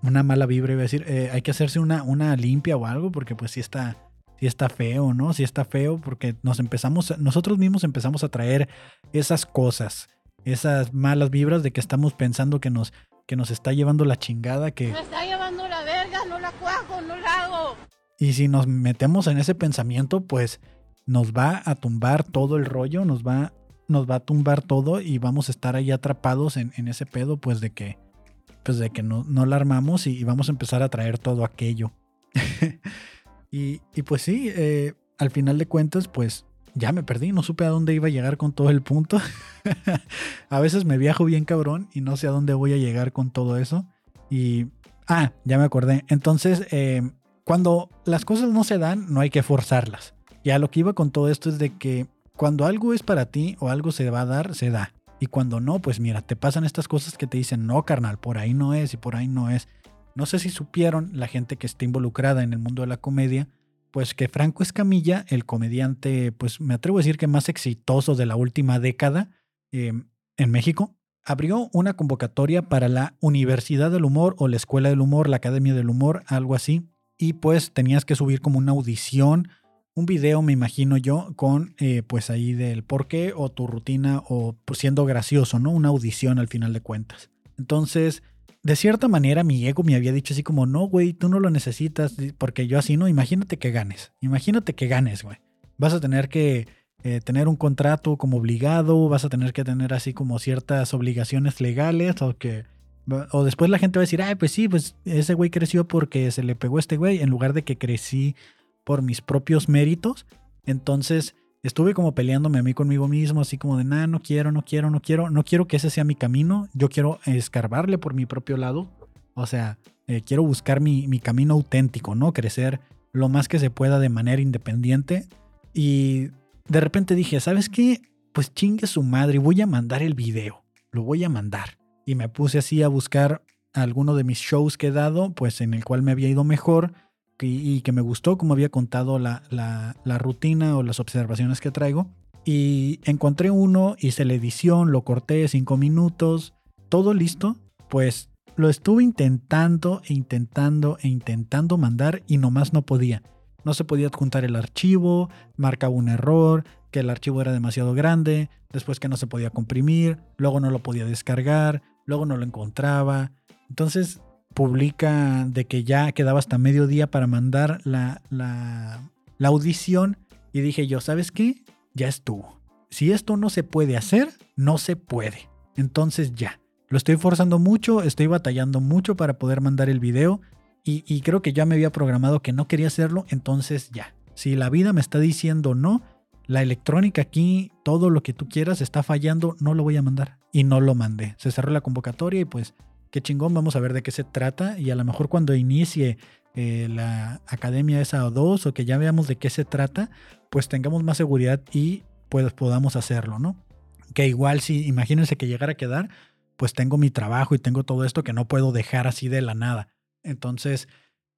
una mala vibra, iba a decir, eh, hay que hacerse una, una limpia o algo, porque pues sí está, sí está feo, ¿no? Sí está feo porque nos empezamos, nosotros mismos empezamos a traer esas cosas, esas malas vibras de que estamos pensando que nos, que nos está llevando la chingada, que... Me está llevando la verga, no la cuajo, no la hago. Y si nos metemos en ese pensamiento, pues nos va a tumbar todo el rollo, nos va nos va a tumbar todo y vamos a estar ahí atrapados en, ese pedo, pues de que, pues de que no, no la armamos y, vamos a empezar a traer todo aquello. [LAUGHS] y, pues sí, eh, al final de cuentas, pues ya me perdí, no supe a dónde iba a llegar con todo el punto. [LAUGHS] a veces me viajo bien cabrón y no sé a dónde voy a llegar con todo eso. Y, ah, ya me acordé. Entonces, eh, cuando las cosas no se dan, no hay que forzarlas. Ya lo que iba con todo esto es de que cuando algo es para ti o algo se va a dar, se da. Y cuando no, pues mira, te pasan estas cosas que te dicen, no, carnal, por ahí no es y por ahí no es. No sé si supieron la gente que está involucrada en el mundo de la comedia, pues que Franco Escamilla, el comediante, pues me atrevo a decir que más exitoso de la última década em, en México, abrió una convocatoria para la Universidad del Humor o la Escuela del Humor, la Academia del Humor, algo así. Y pues tenías que subir como una audición, un video, me imagino yo, con eh, pues ahí del por qué o tu rutina o pues, siendo gracioso, ¿no? Una audición al final de cuentas. Entonces, de cierta manera mi ego me había dicho así como, no, güey, tú no lo necesitas, porque yo así, no, imagínate que ganes, imagínate que ganes, güey. Vas a tener que eh, tener un contrato como obligado, vas a tener que tener así como ciertas obligaciones legales o que... O después la gente va a decir, ay, pues sí, pues ese güey creció porque se le pegó este güey, en lugar de que crecí por mis propios méritos. Entonces, estuve como peleándome a mí conmigo mismo, así como de, nada, no quiero, no quiero, no quiero, no quiero que ese sea mi camino, yo quiero escarbarle por mi propio lado, o sea, eh, quiero buscar mi, mi, camino auténtico, ¿no? Crecer lo más que se pueda de manera independiente. Y de repente dije, ¿sabes qué? Pues chingue su madre, voy a mandar el video, lo voy a mandar. Y me puse así a buscar alguno de mis shows que he dado, pues en el cual me había ido mejor y que me gustó como había contado la, la, rutina o las observaciones que traigo. Y encontré uno, hice la edición, lo corté cinco minutos, todo listo. Pues lo estuve intentando e intentando e intentando mandar y nomás no podía. No se podía adjuntar el archivo, marcaba un error, que el archivo era demasiado grande, después que no se podía comprimir, luego no lo podía descargar, luego no lo encontraba. Entonces publica de que ya quedaba hasta mediodía para mandar la, la, audición y dije yo, ¿sabes qué? Ya estuvo. Si esto no se puede hacer, no se puede. Entonces ya. Lo estoy forzando mucho, estoy batallando mucho para poder mandar el video y, y, creo que ya me había programado que no quería hacerlo, entonces ya. Si la vida me está diciendo no, la electrónica aquí, todo lo que tú quieras está fallando, no lo voy a mandar. Y no lo mandé. Se cerró la convocatoria y pues qué chingón, vamos a ver de qué se trata y a lo mejor cuando inicie eh, la academia esa o dos o que ya veamos de qué se trata, pues tengamos más seguridad y pues podamos hacerlo, ¿no? Que igual si imagínense que llegara a quedar, pues tengo mi trabajo y tengo todo esto que no puedo dejar así de la nada. Entonces,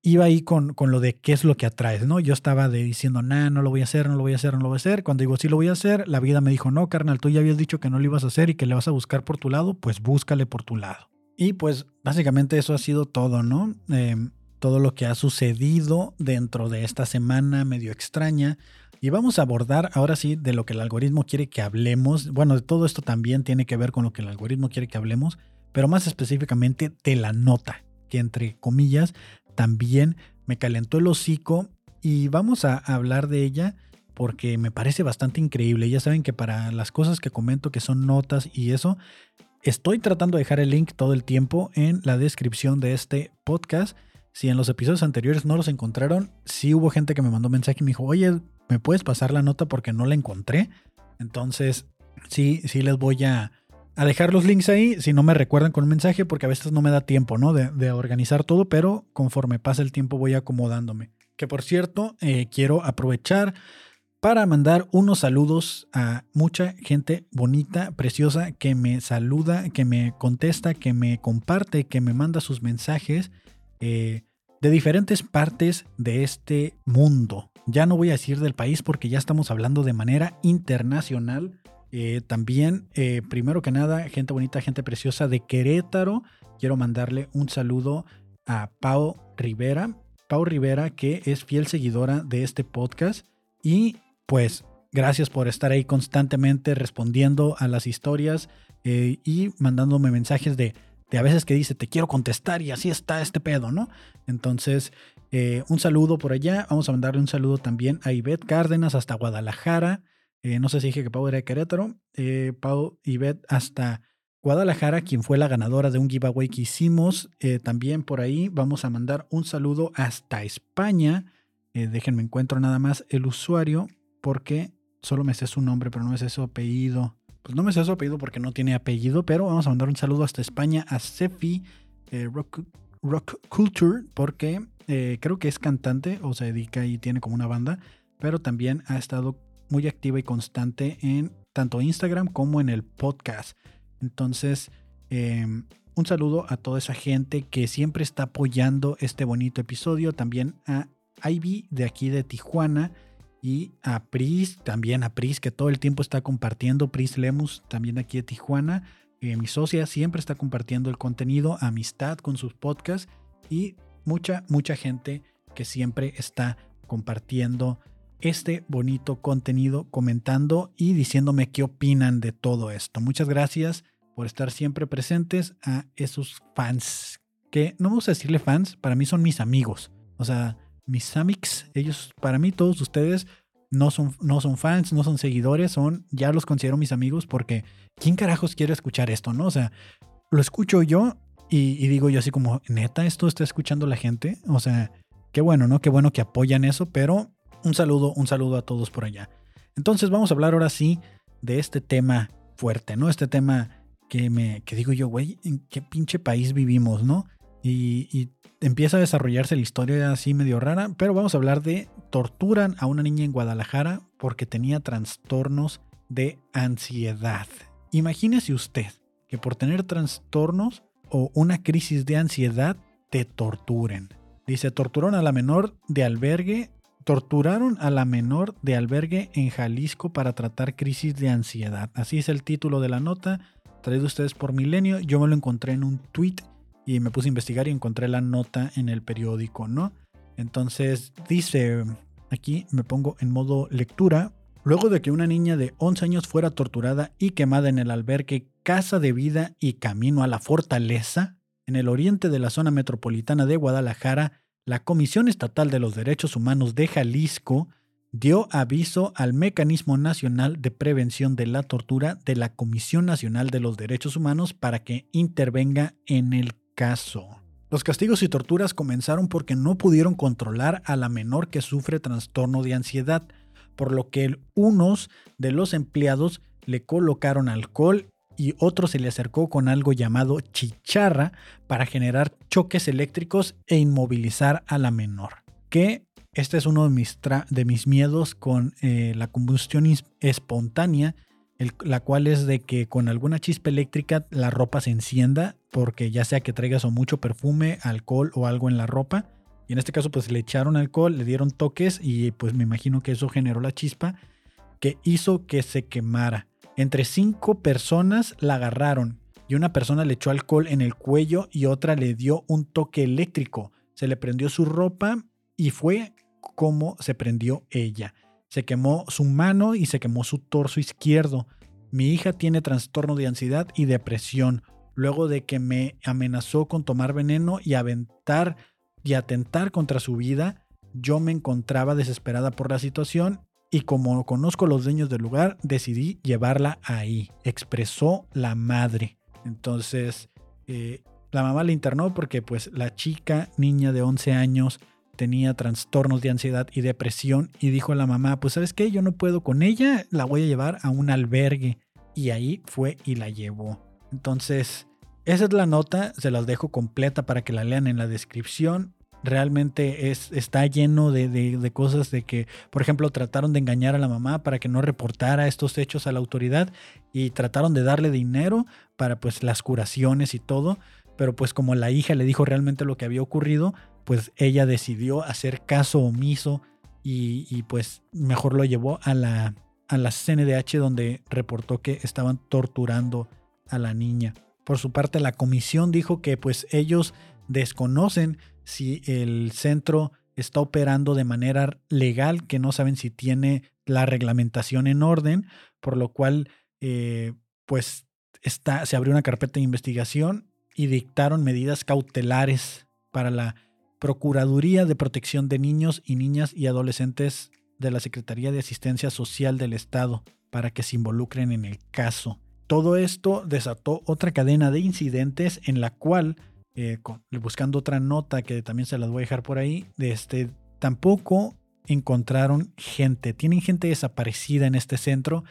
iba ahí con, con lo de qué es lo que atraes, ¿no? Yo estaba diciendo, nah, no lo voy a hacer, no lo voy a hacer, no lo voy a hacer. Cuando digo, sí lo voy a hacer, la vida me dijo, no, carnal, tú ya habías dicho que no lo ibas a hacer y que le vas a buscar por tu lado, pues búscale por tu lado. Y pues básicamente eso ha sido todo, ¿no? Em, todo lo que ha sucedido dentro de esta semana medio extraña. Y vamos a abordar ahora sí de lo que el algoritmo quiere que hablemos. Bueno, de todo esto también tiene que ver con lo que el algoritmo quiere que hablemos, pero más específicamente de la nota, que entre comillas también me calentó el hocico y vamos a hablar de ella porque me parece bastante increíble. Ya saben que para las cosas que comento que son notas y eso, Estoy tratando de dejar el link todo el tiempo en la descripción de este podcast. Si en los episodios anteriores no los encontraron, sí hubo gente que me mandó mensaje y me dijo, oye, ¿me puedes pasar la nota porque no la encontré? Entonces, sí, sí les voy a, dejar los links ahí, si no me recuerdan con un mensaje, porque a veces no me da tiempo, ¿no? De, organizar todo, pero conforme pasa el tiempo voy acomodándome. Que por cierto, eh, quiero aprovechar para mandar unos saludos a mucha gente bonita, preciosa, que me saluda, que me contesta, que me comparte, que me manda sus mensajes eh, de diferentes partes de este mundo. Ya no voy a decir del país porque ya estamos hablando de manera internacional. Eh, también, eh, primero que nada, gente bonita, gente preciosa de Querétaro. Quiero mandarle un saludo a Pau Rivera. Pau Rivera, que es fiel seguidora de este podcast. Y pues gracias por estar ahí constantemente respondiendo a las historias eh, y mandándome mensajes de, a veces que dice, te quiero contestar y así está este pedo, ¿no? Entonces, eh, un saludo por allá. Vamos a mandarle un saludo también a Ivette Cárdenas hasta Guadalajara. Eh, no sé si dije que Pau era de Querétaro. Pau Ivette hasta Guadalajara, quien fue la ganadora de un giveaway que hicimos. también por ahí vamos a mandar un saludo hasta España. déjenme encuentro nada más el usuario porque solo me sé su nombre, pero no me sé su apellido. Pues no me sé su apellido porque no tiene apellido, pero vamos a mandar un saludo hasta España a Sefi eh, Rock, Rock, Culture, porque eh, creo que es cantante o se dedica y tiene como una banda, pero también ha estado muy activa y constante en tanto Instagram como en el podcast. Entonces, em, un saludo a toda esa gente que siempre está apoyando este bonito episodio. También a Ivy de aquí de Tijuana y a Pris, también a Pris, que todo el tiempo está compartiendo, Pris Lemus, también aquí de Tijuana, Eh, mi socia siempre está compartiendo el contenido, amistad con sus podcasts y mucha, mucha gente que siempre está compartiendo este bonito contenido, comentando y diciéndome qué opinan de todo esto. Muchas gracias por estar siempre presentes a esos fans, que no vamos a decirle fans, para mí son mis amigos. O sea, mis amics, ellos, para mí todos ustedes no son, no son fans, no son seguidores, son, ya los considero mis amigos porque ¿quién carajos quiere escuchar esto, no? O sea, lo escucho yo y, y digo yo así como, neta, esto está escuchando la gente. O sea, qué bueno, ¿no? Qué bueno que apoyan eso, pero un saludo, un saludo a todos por allá. Entonces vamos a hablar ahora sí de este tema fuerte, ¿no? Este tema que me que digo yo, güey, ¿en qué pinche país vivimos, no? Y, empieza a desarrollarse la historia así medio rara, pero vamos a hablar de torturan a una niña en Guadalajara porque tenía trastornos de ansiedad. Imagínese usted que por tener trastornos o una crisis de ansiedad te torturen. Dice, torturaron a la menor de albergue Torturaron a la menor de albergue en Jalisco para tratar crisis de ansiedad. Así es el título de la nota, traído ustedes por Milenio. Yo me lo encontré en un tweet y me puse a investigar y encontré la nota en el periódico, ¿no? Entonces dice, aquí me pongo en modo lectura. Luego de que una niña de 11 años fuera torturada y quemada en el albergue Casa de Vida y Camino a la Fortaleza, en el oriente de la zona metropolitana de Guadalajara, la Comisión Estatal de los Derechos Humanos de Jalisco dio aviso al Mecanismo Nacional de Prevención de la Tortura de la Comisión Nacional de los Derechos Humanos para que intervenga en el Los castigos y torturas comenzaron porque no pudieron controlar a la menor que sufre trastorno de ansiedad, por lo que unos de los empleados le colocaron alcohol y otro se le acercó con algo llamado chicharra para generar choques eléctricos e inmovilizar a la menor. Que este es uno de mis, de mis miedos con eh, la combustión espontánea, la cual es de que con alguna chispa eléctrica la ropa se encienda, porque ya sea que traigas o mucho perfume, alcohol o algo en la ropa. Y en este caso pues le echaron alcohol, le dieron toques y pues me imagino que eso generó la chispa que hizo que se quemara. Entre cinco personas la agarraron y una persona le echó alcohol en el cuello y otra le dio un toque eléctrico. Se le prendió su ropa y fue como se prendió ella. Se quemó su mano y se quemó su torso izquierdo. Mi hija tiene trastorno de ansiedad y depresión luego de que me amenazó con tomar veneno y aventar y atentar contra su vida. Yo me encontraba desesperada por la situación y como conozco los dueños del lugar, decidí llevarla ahí, expresó la madre. Entonces, eh, la mamá la internó porque pues la chica, niña de 11 años, tenía trastornos de ansiedad y depresión y dijo a la mamá, pues sabes qué, yo no puedo con ella, la voy a llevar a un albergue. Y ahí fue y la llevó. Entonces, esa es la nota, se las dejo completa para que la lean en la descripción realmente es, está lleno de, cosas de que, por ejemplo, trataron de engañar a la mamá para que no reportara estos hechos a la autoridad y trataron de darle dinero para pues las curaciones y todo, pero pues como la hija le dijo realmente lo que había ocurrido, pues ella decidió hacer caso omiso y, pues mejor lo llevó a la, a la CNDH donde reportó que estaban torturando a la niña. Por su parte, la comisión dijo que pues ellos desconocen si el centro está operando de manera legal, que no saben si tiene la reglamentación en orden, por lo cual eh, pues está, se abrió una carpeta de investigación y dictaron medidas cautelares para la Procuraduría de Protección de Niños y Niñas y Adolescentes de la Secretaría de Asistencia Social del Estado para que se involucren en el caso. Todo esto desató otra cadena de incidentes en la cual eh, buscando otra nota que también se las voy a dejar por ahí, este, tampoco encontraron gente, tienen gente desaparecida en este centro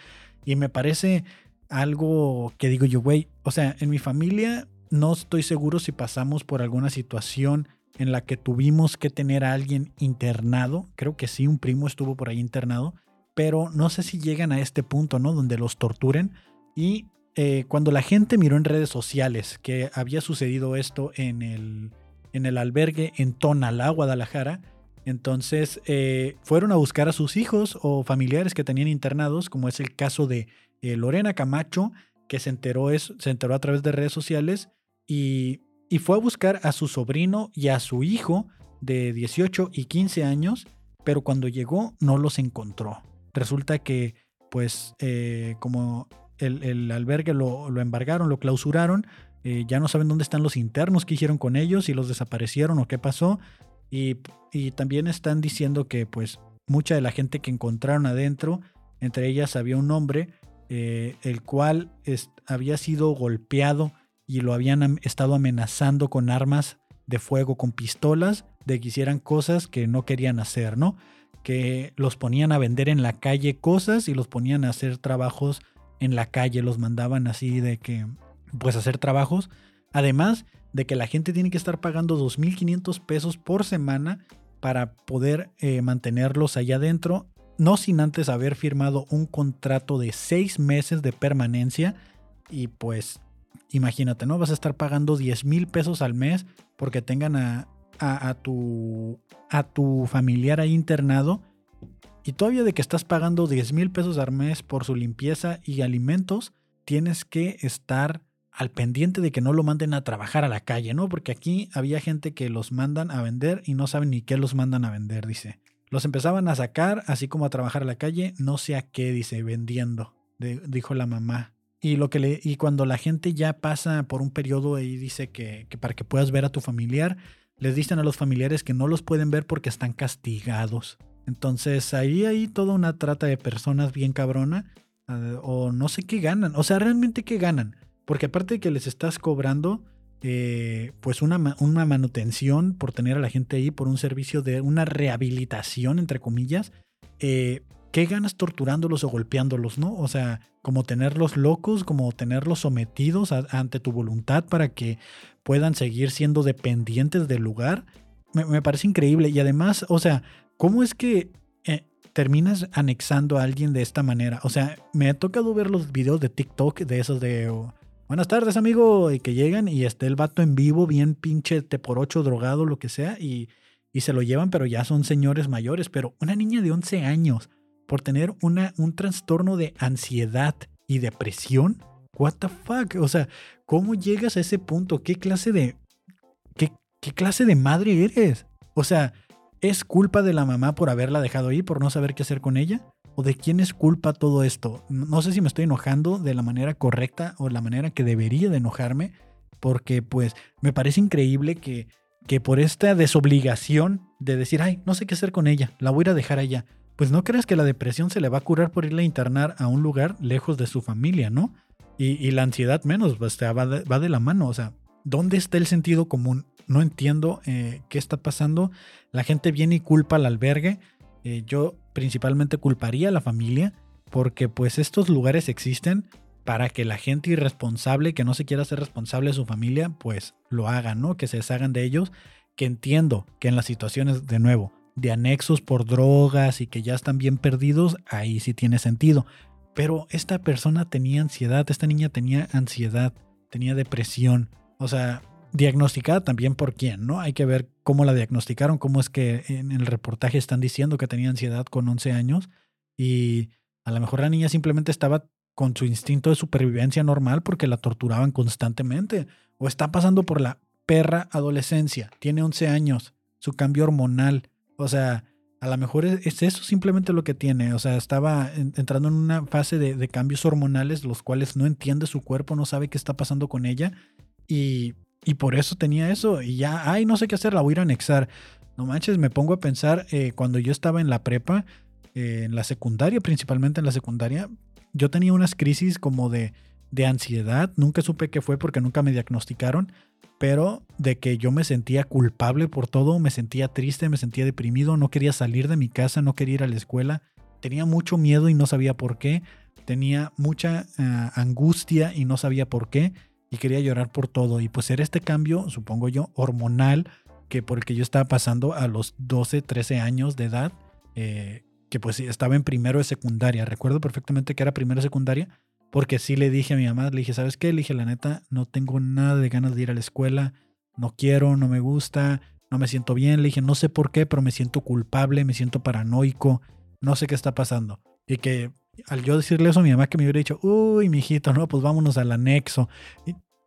y me parece algo que digo yo, güey, o sea, en mi familia no estoy seguro si pasamos por alguna situación en la que tuvimos que tener a alguien internado, creo que sí, un primo estuvo por ahí internado, pero no sé si llegan a este punto, ¿no? Donde los torturen y eh, cuando la gente miró en redes sociales que había sucedido esto en el, en el albergue en Tonalá, Guadalajara, entonces eh, fueron a buscar a sus hijos o familiares que tenían internados, como es el caso de eh, Lorena Camacho, que se enteró, eso, se enteró a través de redes sociales y, y fue a buscar a su sobrino y a su hijo de 18 y 15 años, pero cuando llegó no los encontró. Resulta que, pues, eh, como el, albergue lo, embargaron, lo clausuraron, eh, ya no saben dónde están los internos, qué hicieron con ellos, si los desaparecieron o qué pasó. Y, y también están diciendo que, pues, mucha de la gente que encontraron adentro, entre ellas había un hombre, eh, el cual había sido golpeado y lo habían estado amenazando con armas de fuego, con pistolas, de que hicieran cosas que no querían hacer, ¿no? Que los ponían a vender en la calle cosas y los ponían a hacer trabajos en la calle, los mandaban así de que, pues, hacer trabajos. Además de que la gente tiene que estar pagando 2.500 pesos por semana para poder eh, mantenerlos allá adentro, no sin antes haber firmado un contrato de seis meses de permanencia. Y pues, imagínate, ¿no? Vas a estar pagando 10 mil pesos al mes porque tengan a, tu familiar ahí internado. Y todavía de que estás pagando 10 mil pesos al mes por su limpieza y alimentos, tienes que estar al pendiente de que no lo manden a trabajar a la calle, ¿no? Porque aquí había gente que los mandan a vender y no saben ni qué los mandan a vender, dice. Los empezaban a sacar, así como a trabajar a la calle, no sé a qué, dice, vendiendo, dijo la mamá. Y, lo que le, y cuando la gente ya pasa por un periodo y dice que, que para que puedas ver a tu familiar, les dicen a los familiares que no los pueden ver porque están castigados. Entonces ahí hay toda una trata de personas bien cabrona, eh, o no sé qué ganan, o sea, realmente qué ganan porque aparte de que les estás cobrando, eh, pues una, una, manutención por tener a la gente ahí, por un servicio de una rehabilitación, entre comillas, eh, ¿qué ganas torturándolos o golpeándolos, no? O sea, como tenerlos locos, como tenerlos sometidos ante tu voluntad para que puedan seguir siendo dependientes del lugar. Me, parece increíble. Y además, o sea, ¿cómo es que eh, terminas anexando a alguien de esta manera? O sea, me ha tocado ver los videos de TikTok de esos de buenas tardes, amigo, y que llegan y esté el vato en vivo, bien pinche te por ocho, drogado, lo que sea, y, y se lo llevan, pero ya son señores mayores. Pero una niña de 11 años, por tener una, un trastorno de ansiedad y depresión, what the fuck? O sea, ¿cómo llegas a ese punto? ¿Qué clase de. qué, qué clase de madre eres? O sea, ¿es culpa de la mamá por haberla dejado ahí, por no saber qué hacer con ella? o de quién es culpa todo esto. No sé si me estoy enojando de la manera correcta o la manera que debería de enojarme, porque pues me parece increíble que, que por esta desobligación de decir, ay, no sé qué hacer con ella, la voy a dejar allá, pues no crees que la depresión se le va a curar por irle a internar a un lugar lejos de su familia, ¿no? Y, la ansiedad menos, pues, va, de, va de la mano, o sea, ¿dónde está el sentido común? No entiendo eh, qué está pasando. La gente viene y culpa al albergue. Eh, yo principalmente culparía a la familia porque pues estos lugares existen para que la gente irresponsable que no se quiera ser responsable de su familia pues lo hagan, ¿no? Que se deshagan de ellos, que entiendo que en las situaciones de nuevo de anexos por drogas y que ya están bien perdidos, ahí sí tiene sentido. Pero esta persona tenía ansiedad, esta niña tenía ansiedad, tenía depresión. O sea, diagnosticada también por quién, ¿no? Hay que ver cómo la diagnosticaron, cómo es que en el reportaje están diciendo que tenía ansiedad con 11 años y a lo mejor la niña simplemente estaba con su instinto de supervivencia normal porque la torturaban constantemente o está pasando por la perra adolescencia, tiene 11 años, su cambio hormonal, o sea, a lo mejor es, eso simplemente lo que tiene, o sea, estaba entrando en una fase de, de cambios hormonales los cuales no entiende su cuerpo, no sabe qué está pasando con ella y y por eso tenía eso. Y ya, ay, no sé qué hacer, la voy a ir a anexar. No manches, me pongo a pensar, eh, cuando yo estaba en la prepa, eh, en la secundaria, principalmente en la secundaria, yo tenía unas crisis como de, de ansiedad. Nunca supe qué fue porque nunca me diagnosticaron. Pero de que yo me sentía culpable por todo, me sentía triste, me sentía deprimido, no quería salir de mi casa, no quería ir a la escuela. Tenía mucho miedo y no sabía por qué. Tenía mucha ah, angustia y no sabía por qué y quería llorar por todo. Y pues era este cambio, supongo yo, hormonal, que por el que yo estaba pasando a los 12, 13 años de edad, eh, que pues estaba en primero de secundaria. Recuerdo perfectamente que era primero de secundaria, porque sí le dije a mi mamá, le dije, ¿sabes qué? Le dije, la neta, no tengo nada de ganas de ir a la escuela, no quiero, no me gusta, no me siento bien. Le dije, no sé por qué, pero me siento culpable, me siento paranoico, no sé qué está pasando. Y que al yo decirle eso a mi mamá que me hubiera dicho, uy, mijito, no, pues vámonos al anexo.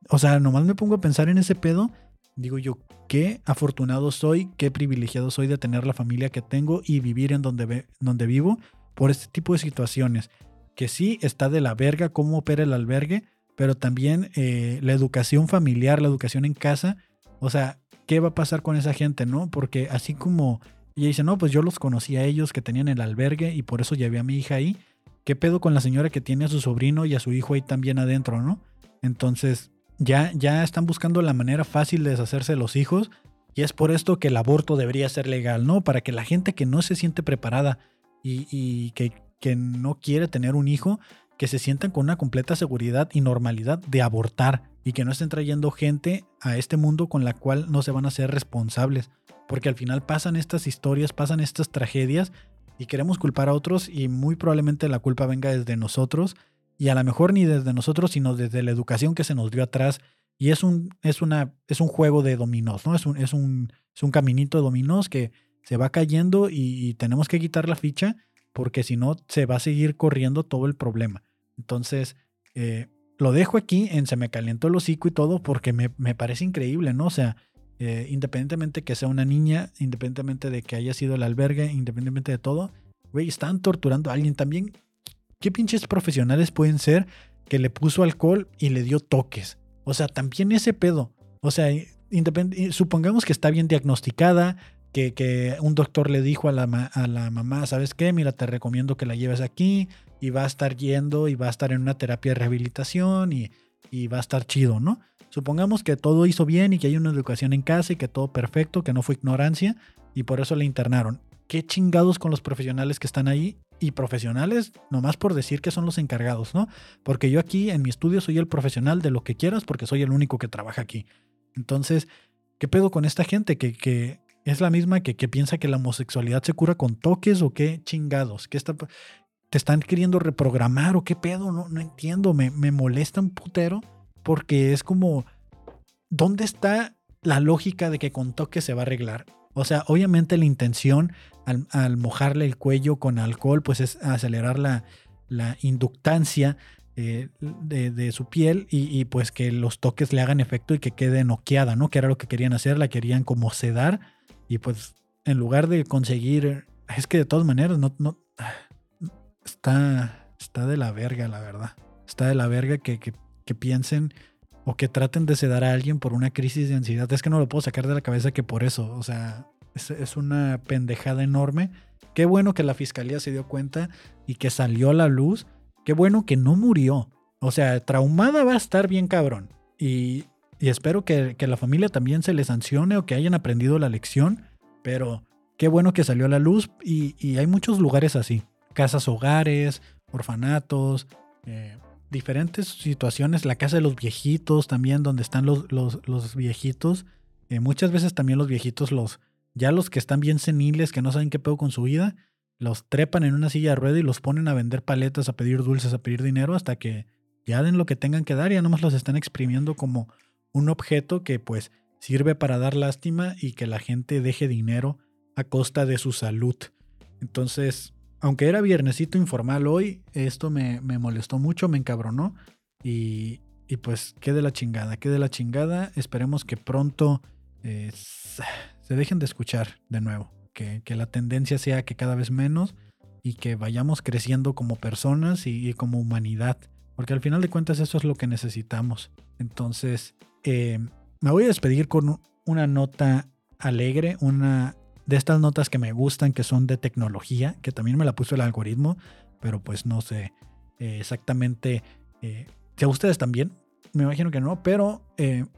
o sea, nomás me pongo a pensar en ese pedo. Digo yo, qué afortunado soy, qué privilegiado soy de tener la familia que tengo y vivir en donde, donde vivo por este tipo de situaciones. Que sí está de la verga cómo opera el albergue, pero también eh, la educación familiar, la educación en casa. O sea, ¿qué va a pasar con esa gente, no? Porque así como ella dice, no, pues yo los conocí a ellos que tenían el albergue y por eso llevé a mi hija ahí. ¿Qué pedo con la señora que tiene a su sobrino y a su hijo ahí también adentro, no? Entonces, ya, ya están buscando la manera fácil de deshacerse de los hijos y es por esto que el aborto debería ser legal, ¿no? Para que la gente que no se siente preparada y, que, que no quiere tener un hijo, que se sientan con una completa seguridad y normalidad de abortar y que no estén trayendo gente a este mundo con la cual no se van a ser responsables. Porque al final pasan estas historias, pasan estas tragedias y queremos culpar a otros y muy probablemente la culpa venga desde nosotros y a lo mejor ni desde nosotros, sino desde la educación que se nos dio atrás. Y es un, es una, es un juego de dominós, ¿no? Es un, es un, es un caminito de dominós que se va cayendo y, tenemos que quitar la ficha porque si no se va a seguir corriendo todo el problema. Entonces, eh, lo dejo aquí en se me calentó el hocico y todo porque me, me parece increíble, ¿no? O sea, eh, independientemente que sea una niña, independientemente de que haya sido el albergue, independientemente de todo, güey, están torturando a alguien también. ¿Qué pinches profesionales pueden ser que le puso alcohol y le dio toques? O sea, también ese pedo. O sea, supongamos que está bien diagnosticada, que, un doctor le dijo a la, a la mamá, ¿sabes qué? Mira, te recomiendo que la lleves aquí y va a estar yendo y va a estar en una terapia de rehabilitación y, y va a estar chido, ¿no? Supongamos que todo hizo bien y que hay una educación en casa y que todo perfecto, que no fue ignorancia y por eso le internaron. ¿Qué chingados con los profesionales que están ahí? Y profesionales, nomás por decir que son los encargados, ¿no? Porque yo aquí en mi estudio soy el profesional de lo que quieras porque soy el único que trabaja aquí. Entonces, ¿qué pedo con esta gente que, que es la misma que, que, piensa que la homosexualidad se cura con toques o qué chingados? ¿Qué está, ¿Te están queriendo reprogramar o qué pedo? No, no entiendo, me, me molesta un putero porque es como, ¿dónde está la lógica de que con toque se va a arreglar? O sea, obviamente la intención al, mojarle el cuello con alcohol, pues es acelerar la, inductancia eh, de, su piel y, pues que los toques le hagan efecto y que quede noqueada, ¿no? Que era lo que querían hacer, la querían como sedar y pues en lugar de conseguir, es que de todas maneras no, no está, está de la verga, la verdad. Está de la verga que, que que piensen o que traten de sedar a alguien por una crisis de ansiedad. Es que no lo puedo sacar de la cabeza que por eso. O sea, es, una pendejada enorme. Qué bueno que la fiscalía se dio cuenta y que salió a la luz. Qué bueno que no murió. O sea, traumada va a estar bien cabrón. Y, espero que, la familia también se les sancione o que hayan aprendido la lección. Pero qué bueno que salió a la luz y, y hay muchos lugares así. Casas hogares, orfanatos, eh, diferentes situaciones, la casa de los viejitos también, donde están los, los, viejitos. Eh, muchas veces también los viejitos, los, ya los que están bien seniles, que no saben qué pedo con su vida, los trepan en una silla de rueda y los ponen a vender paletas, a pedir dulces, a pedir dinero, hasta que ya den lo que tengan que dar, ya nomás los están exprimiendo como un objeto que pues sirve para dar lástima y que la gente deje dinero a costa de su salud. Entonces, aunque era viernesito informal hoy, esto me, molestó mucho, me encabronó. Y, y, pues qué de la chingada, qué de la chingada. Esperemos que pronto eh, se dejen de escuchar de nuevo. Que, la tendencia sea que cada vez menos y que vayamos creciendo como personas y, como humanidad. Porque al final de cuentas eso es lo que necesitamos. Entonces, eh, me voy a despedir con una nota alegre, una de estas notas que me gustan, que son de tecnología, que también me la puso el algoritmo, pero pues no sé eh, exactamente eh, si a ustedes también, me imagino que no, pero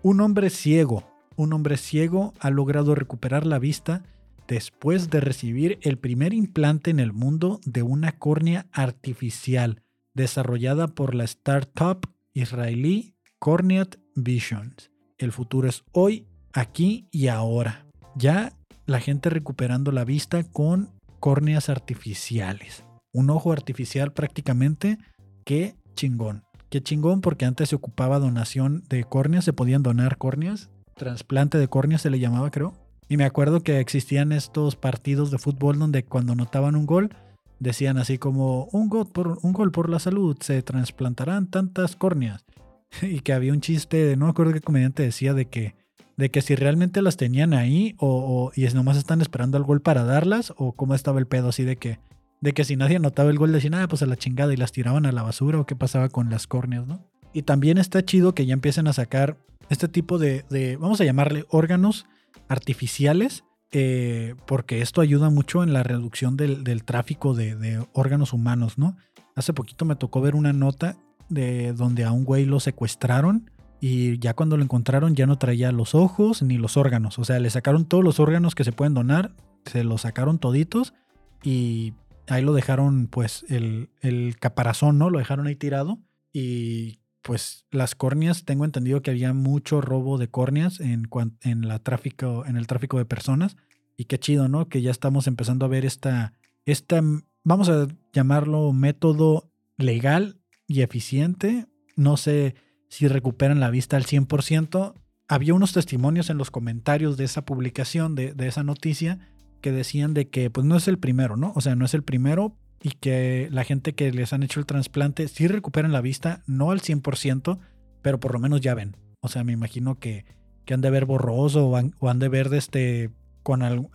un hombre ciego, un hombre ciego ha logrado recuperar la vista después de recibir el primer implante en el mundo de una córnea artificial desarrollada por la startup israelí Corneat Visions. El futuro es hoy, aquí y ahora. Ya la gente recuperando la vista con córneas artificiales. Un ojo artificial prácticamente. Qué chingón. Qué chingón porque antes se ocupaba donación de córneas, se podían donar córneas. Trasplante de córneas se le llamaba, creo. Y me acuerdo que existían estos partidos de fútbol donde cuando notaban un gol, decían así como un gol por, un gol por la salud, se trasplantarán tantas córneas. [LAUGHS] y que había un chiste, no me acuerdo qué comediante decía de que, de que si realmente las tenían ahí o, y nomás están esperando el gol para darlas o cómo estaba el pedo así de que de que si nadie anotaba el gol decían, ah, pues a la chingada y las tiraban a la basura o qué pasaba con las córneas, ¿no? Y también está chido que ya empiecen a sacar este tipo de, de vamos a llamarle órganos artificiales eh, porque esto ayuda mucho en la reducción del, tráfico de, órganos humanos, ¿no? Hace poquito me tocó ver una nota de donde a un güey lo secuestraron y ya cuando lo encontraron ya no traía los ojos ni los órganos, o sea, le sacaron todos los órganos que se pueden donar, se los sacaron toditos y ahí lo dejaron pues el, el caparazón, ¿no? Lo dejaron ahí tirado y pues las córneas, tengo entendido que había mucho robo de córneas en, en, la tráfico, en el tráfico de personas y qué chido, ¿no? Que ya estamos empezando a ver esta, esta, vamos a llamarlo método legal y eficiente. No sé si recuperan la vista al 100%. Había unos testimonios en los comentarios de esa publicación, de, de esa noticia, que decían de que pues no es el primero, ¿no? O sea, no es el primero y que la gente que les han hecho el trasplante sí recuperan la vista, no al 100%, pero por lo menos ya ven. O sea, me imagino que, que han de ver borroso o han, o han de ver este con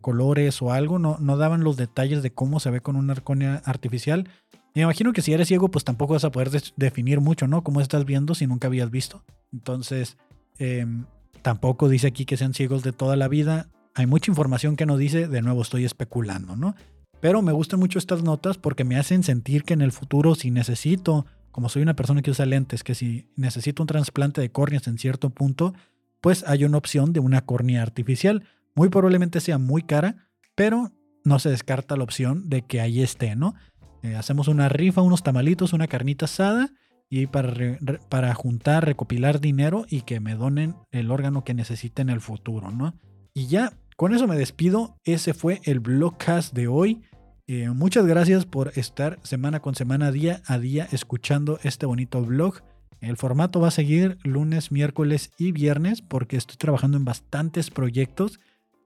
colores o algo, no, no daban los detalles de cómo se ve con una arconia artificial. Me imagino que si eres ciego, pues tampoco vas a poder definir mucho, ¿no? Cómo estás viendo si nunca habías visto. Entonces, em, tampoco dice aquí que sean ciegos de toda la vida. Hay mucha información que no dice, de nuevo estoy especulando, ¿no? Pero me gustan mucho estas notas porque me hacen sentir que en el futuro, si necesito, como soy una persona que usa lentes, que si necesito un trasplante de córneas en cierto punto, pues hay una opción de una córnea artificial muy probablemente sea muy cara, pero no se descarta la opción de que ahí esté, ¿no? Eh, hacemos una rifa, unos tamalitos, una carnita asada y para, para juntar, recopilar dinero y que me donen el órgano que necesite en el futuro, ¿no? Y ya, con eso me despido. Ese fue el blogcast de hoy. Eh, muchas gracias por estar semana con semana, día a día, escuchando este bonito blog. El formato va a seguir lunes, miércoles y viernes porque estoy trabajando en bastantes proyectos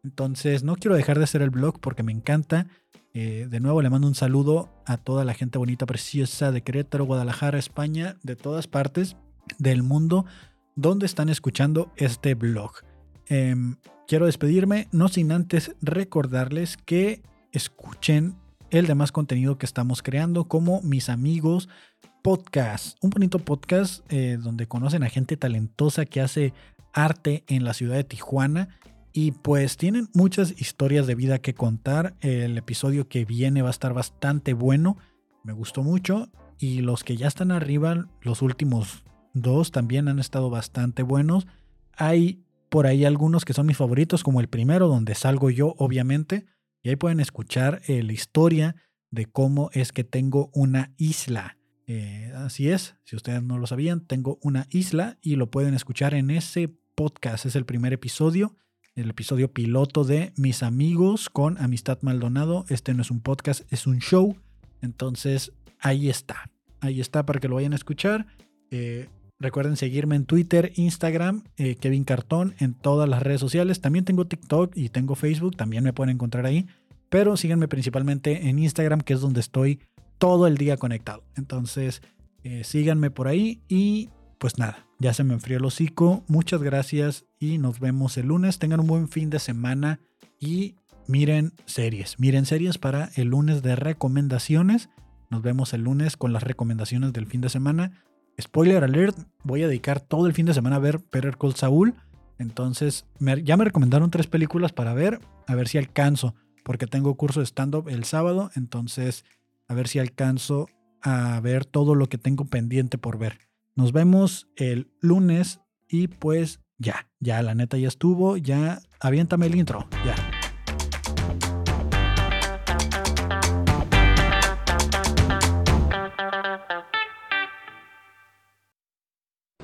entonces, no quiero dejar de hacer el blog porque me encanta. Eh, de nuevo le mando un saludo a toda la gente bonita, preciosa de Querétaro, Guadalajara, España, de todas partes del mundo donde están escuchando este blog. Em, quiero despedirme, no sin antes recordarles que escuchen el demás contenido que estamos creando, como mis amigos podcast, un bonito podcast eh, donde conocen a gente talentosa que hace arte en la ciudad de Tijuana y pues tienen muchas historias de vida que contar. El episodio que viene va a estar bastante bueno. Me gustó mucho. Y los que ya están arriba, los últimos dos también han estado bastante buenos. Hay por ahí algunos que son mis favoritos, como el primero, donde salgo yo, obviamente. Y ahí pueden escuchar eh, la historia de cómo es que tengo una isla. Eh, así es, si ustedes no lo sabían, tengo una isla y lo pueden escuchar en ese podcast. Es el primer episodio el episodio piloto de Mis amigos con Amistad Maldonado. Este no es un podcast, es un show. Entonces, ahí está. Ahí está para que lo vayan a escuchar. Eh, recuerden seguirme en Twitter, Instagram, eh, Kevin Cartón, en todas las redes sociales. También tengo TikTok y tengo Facebook, también me pueden encontrar ahí. Pero síganme principalmente en Instagram, que es donde estoy todo el día conectado. Entonces, eh, síganme por ahí y pues nada, ya se me enfrió el hocico. Muchas gracias y nos vemos el lunes. Tengan un buen fin de semana y miren series. Miren series para el lunes de recomendaciones. Nos vemos el lunes con las recomendaciones del fin de semana. Spoiler alert, voy a dedicar todo el fin de semana a ver Peter Call Saul. Entonces, ya me recomendaron tres películas para ver, a ver si alcanzo, porque tengo curso de stand-up el sábado, entonces a ver si alcanzo a ver todo lo que tengo pendiente por ver. Nos vemos el lunes y pues ya, ya la neta ya estuvo, ya aviéntame el intro, ya.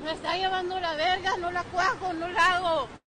Me está llevando la verga, no la cuajo, no la hago.